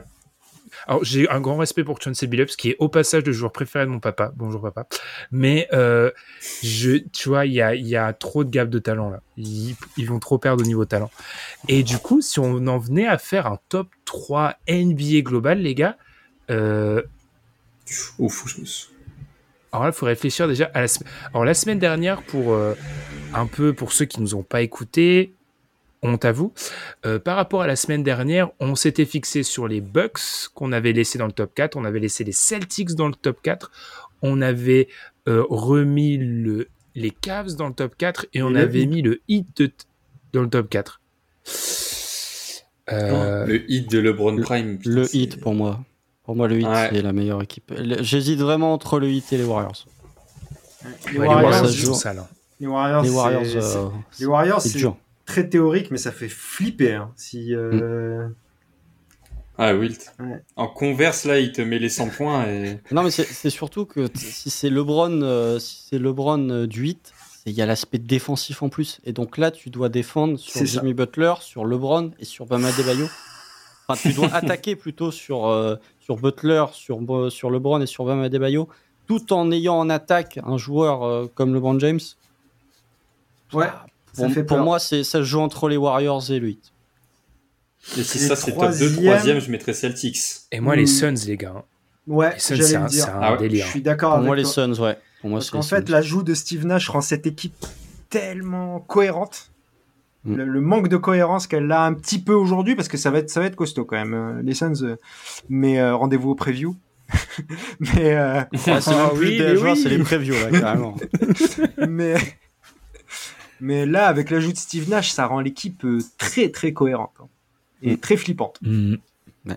Alors, j'ai un grand respect pour Chauncey Billups, qui est au passage le joueur préféré de mon papa. Bonjour papa. Mais, euh, je, tu vois, il y a, il y a trop de gap de talent là. Ils, ils vont trop perdre au niveau talent. Et du coup, si on en venait à faire un top 3 NBA global, les gars, euh, Ouf, je me suis- alors là, il faut réfléchir déjà à la semaine. Alors la semaine dernière, pour euh, un peu pour ceux qui nous ont pas écoutés, honte à vous. euh, par rapport à la semaine dernière, on s'était fixé sur les Bucks qu'on avait laissés dans le top 4, on avait laissé les Celtics dans le top 4, on avait euh, remis le, les Cavs dans le top 4 et on le avait Heat. mis le Heat de- dans le top 4. Euh, Le hit de LeBron Prime. putain, Le hit pour moi. Pour moi, le Heat, Ouais. c'est la meilleure équipe. J'hésite vraiment entre le Heat et les Warriors. Les Ouais, Warriors, ça joue. les Warriors, les Warriors, c'est- euh, dur. Très théorique, mais ça fait flipper. hein. Si, euh, Ah, Wilt. Ouais. En converse, là, il te met les 100 points et. Non, mais c'est c'est surtout que si c'est LeBron, euh, si c'est LeBron euh, du 8, c'est- il y a l'aspect défensif en plus. Et donc là, tu dois défendre sur ça. Jimmy Butler, sur LeBron et sur Bam Adebayo. Enfin, tu dois <laughs> attaquer plutôt sur, euh, sur Butler, sur, sur LeBron et sur Bam Adebayo, tout en ayant en attaque un joueur euh, comme LeBron James. Ouais, ça Pour, fait pour peur. moi, c'est ça se joue entre les Warriors et le 8. Et si Les ça, c'est top 2, troisièmes- 3 je mettrais Celtics. Et moi, les Hmm. Suns, les gars. Ouais, c'est le un, Ah ouais, Je délire. suis d'accord Pour avec moi, les. Suns, ouais. Pour moi, Parce qu'en fait, l'ajout de Steve Nash rend cette équipe tellement cohérente. Mm. Le, le manque de cohérence qu'elle a un petit peu aujourd'hui, parce que ça va être, ça va être costaud quand même, euh, les Suns. euh, mais euh, rendez-vous au preview. <laughs> mais, euh, Ah, c'est même Ah plus oui, des joueurs, oui. c'est les previews, là, carrément. <laughs> mais, mais là, avec l'ajout de Steve Nash, ça rend l'équipe euh, très très cohérente hein, et Mm. très flippante. Ouais.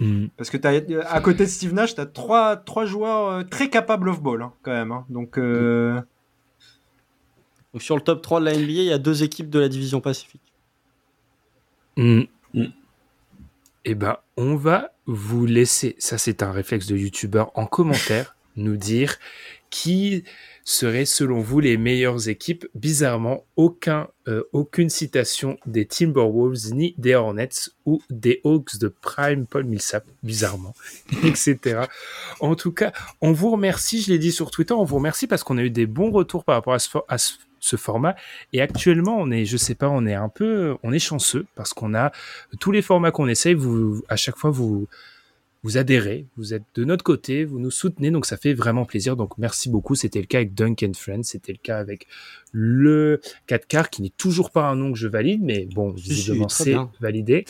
Hmm. Parce que t'as, à côté de Steve Nash, tu as trois, trois joueurs euh, très capables off-ball hein, quand même. hein. Donc, euh, Donc, sur le top 3 de la NBA, il y a deux équipes de la division Pacifique. Eh ben, on va vous laisser, ça c'est un réflexe de youtubeur, en commentaire, <laughs> nous dire qui seraient selon vous les meilleures équipes? Bizarrement, aucun, euh, aucune citation des Timberwolves, ni des Hornets ou des Hawks de Prime Paul Millsap, bizarrement, <laughs> etc. En tout cas, on vous remercie, je l'ai dit sur Twitter, on vous remercie parce qu'on a eu des bons retours par rapport à ce, à format. Et actuellement, on est, je sais pas, on est un peu, on est chanceux parce qu'on a tous les formats qu'on essaye, vous, à chaque fois, vous, vous adhérez, vous êtes de notre côté, vous nous soutenez, donc ça fait vraiment plaisir. Donc merci beaucoup. C'était le cas avec Duncan Friends, c'était le cas avec le 4 car qui n'est toujours pas un nom que je valide, mais bon, Si, si, visiblement c'est validé.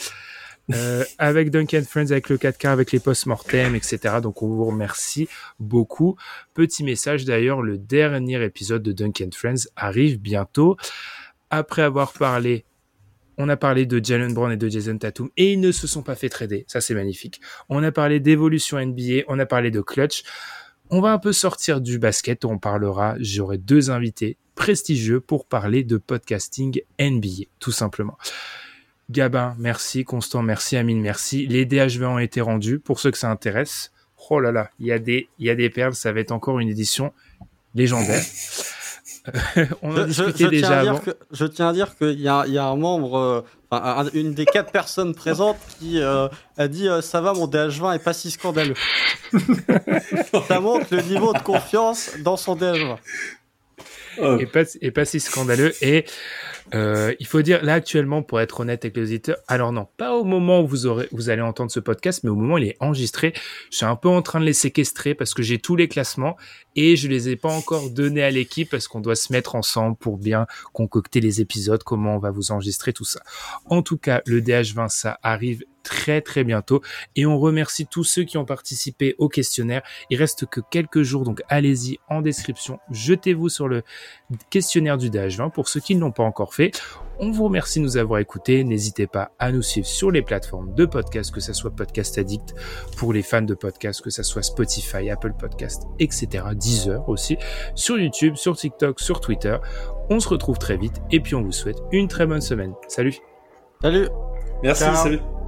Euh, <laughs> avec Duncan Friends, avec le 4 car avec les post-mortem, etc. Donc on vous remercie beaucoup. Petit message d'ailleurs, le dernier épisode de Duncan Friends arrive bientôt. Après avoir parlé on a parlé de Jalen Brown et de Jason Tatum et ils ne se sont pas fait trader. Ça, c'est magnifique. On a parlé d'évolution NBA, on a parlé de clutch. On va un peu sortir du basket. On parlera, j'aurai deux invités prestigieux pour parler de podcasting NBA, tout simplement. Gabin, merci. Constant, merci. Amine, merci. Les DHV ont été rendus. Pour ceux que ça intéresse, oh là là, il y a des, il y a des perles. Ça va être encore une édition légendaire. <laughs> on Je, je- discutait je déjà tiens à avant. dire que, je tiens à dire qu'il y, y a un membre, euh, un- une des quatre personnes présentes qui euh, a dit euh, Ça va, mon DH20 est pas si scandaleux. <laughs> Ça montre le niveau de confiance dans son DH20. Oh, et pas, et pas si scandaleux. Et euh, il faut dire, là actuellement, pour être honnête avec les auditeurs, alors non, pas au moment où vous, aurez, vous allez entendre ce podcast, mais au moment où il est enregistré, je suis un peu en train de les séquestrer parce que j'ai tous les classements et je les ai pas encore donnés à l'équipe parce qu'on doit se mettre ensemble pour bien concocter les épisodes, comment on va vous enregistrer, tout ça. En tout cas, le DH20, ça arrive très très bientôt et on remercie tous ceux qui ont participé au questionnaire. Il reste que quelques jours, donc allez-y en description, jetez-vous sur le questionnaire du DH20 pour ceux qui ne l'ont pas encore fait. On vous remercie de nous avoir écoutés. N'hésitez pas à nous suivre sur les plateformes de podcast, que ce soit Podcast Addict pour les fans de podcast, que ce soit Spotify, Apple Podcast, etc. Deezer aussi, sur YouTube, sur TikTok, sur Twitter. On se retrouve très vite et puis on vous souhaite une très bonne semaine. Salut Salut Merci, Ciao. salut.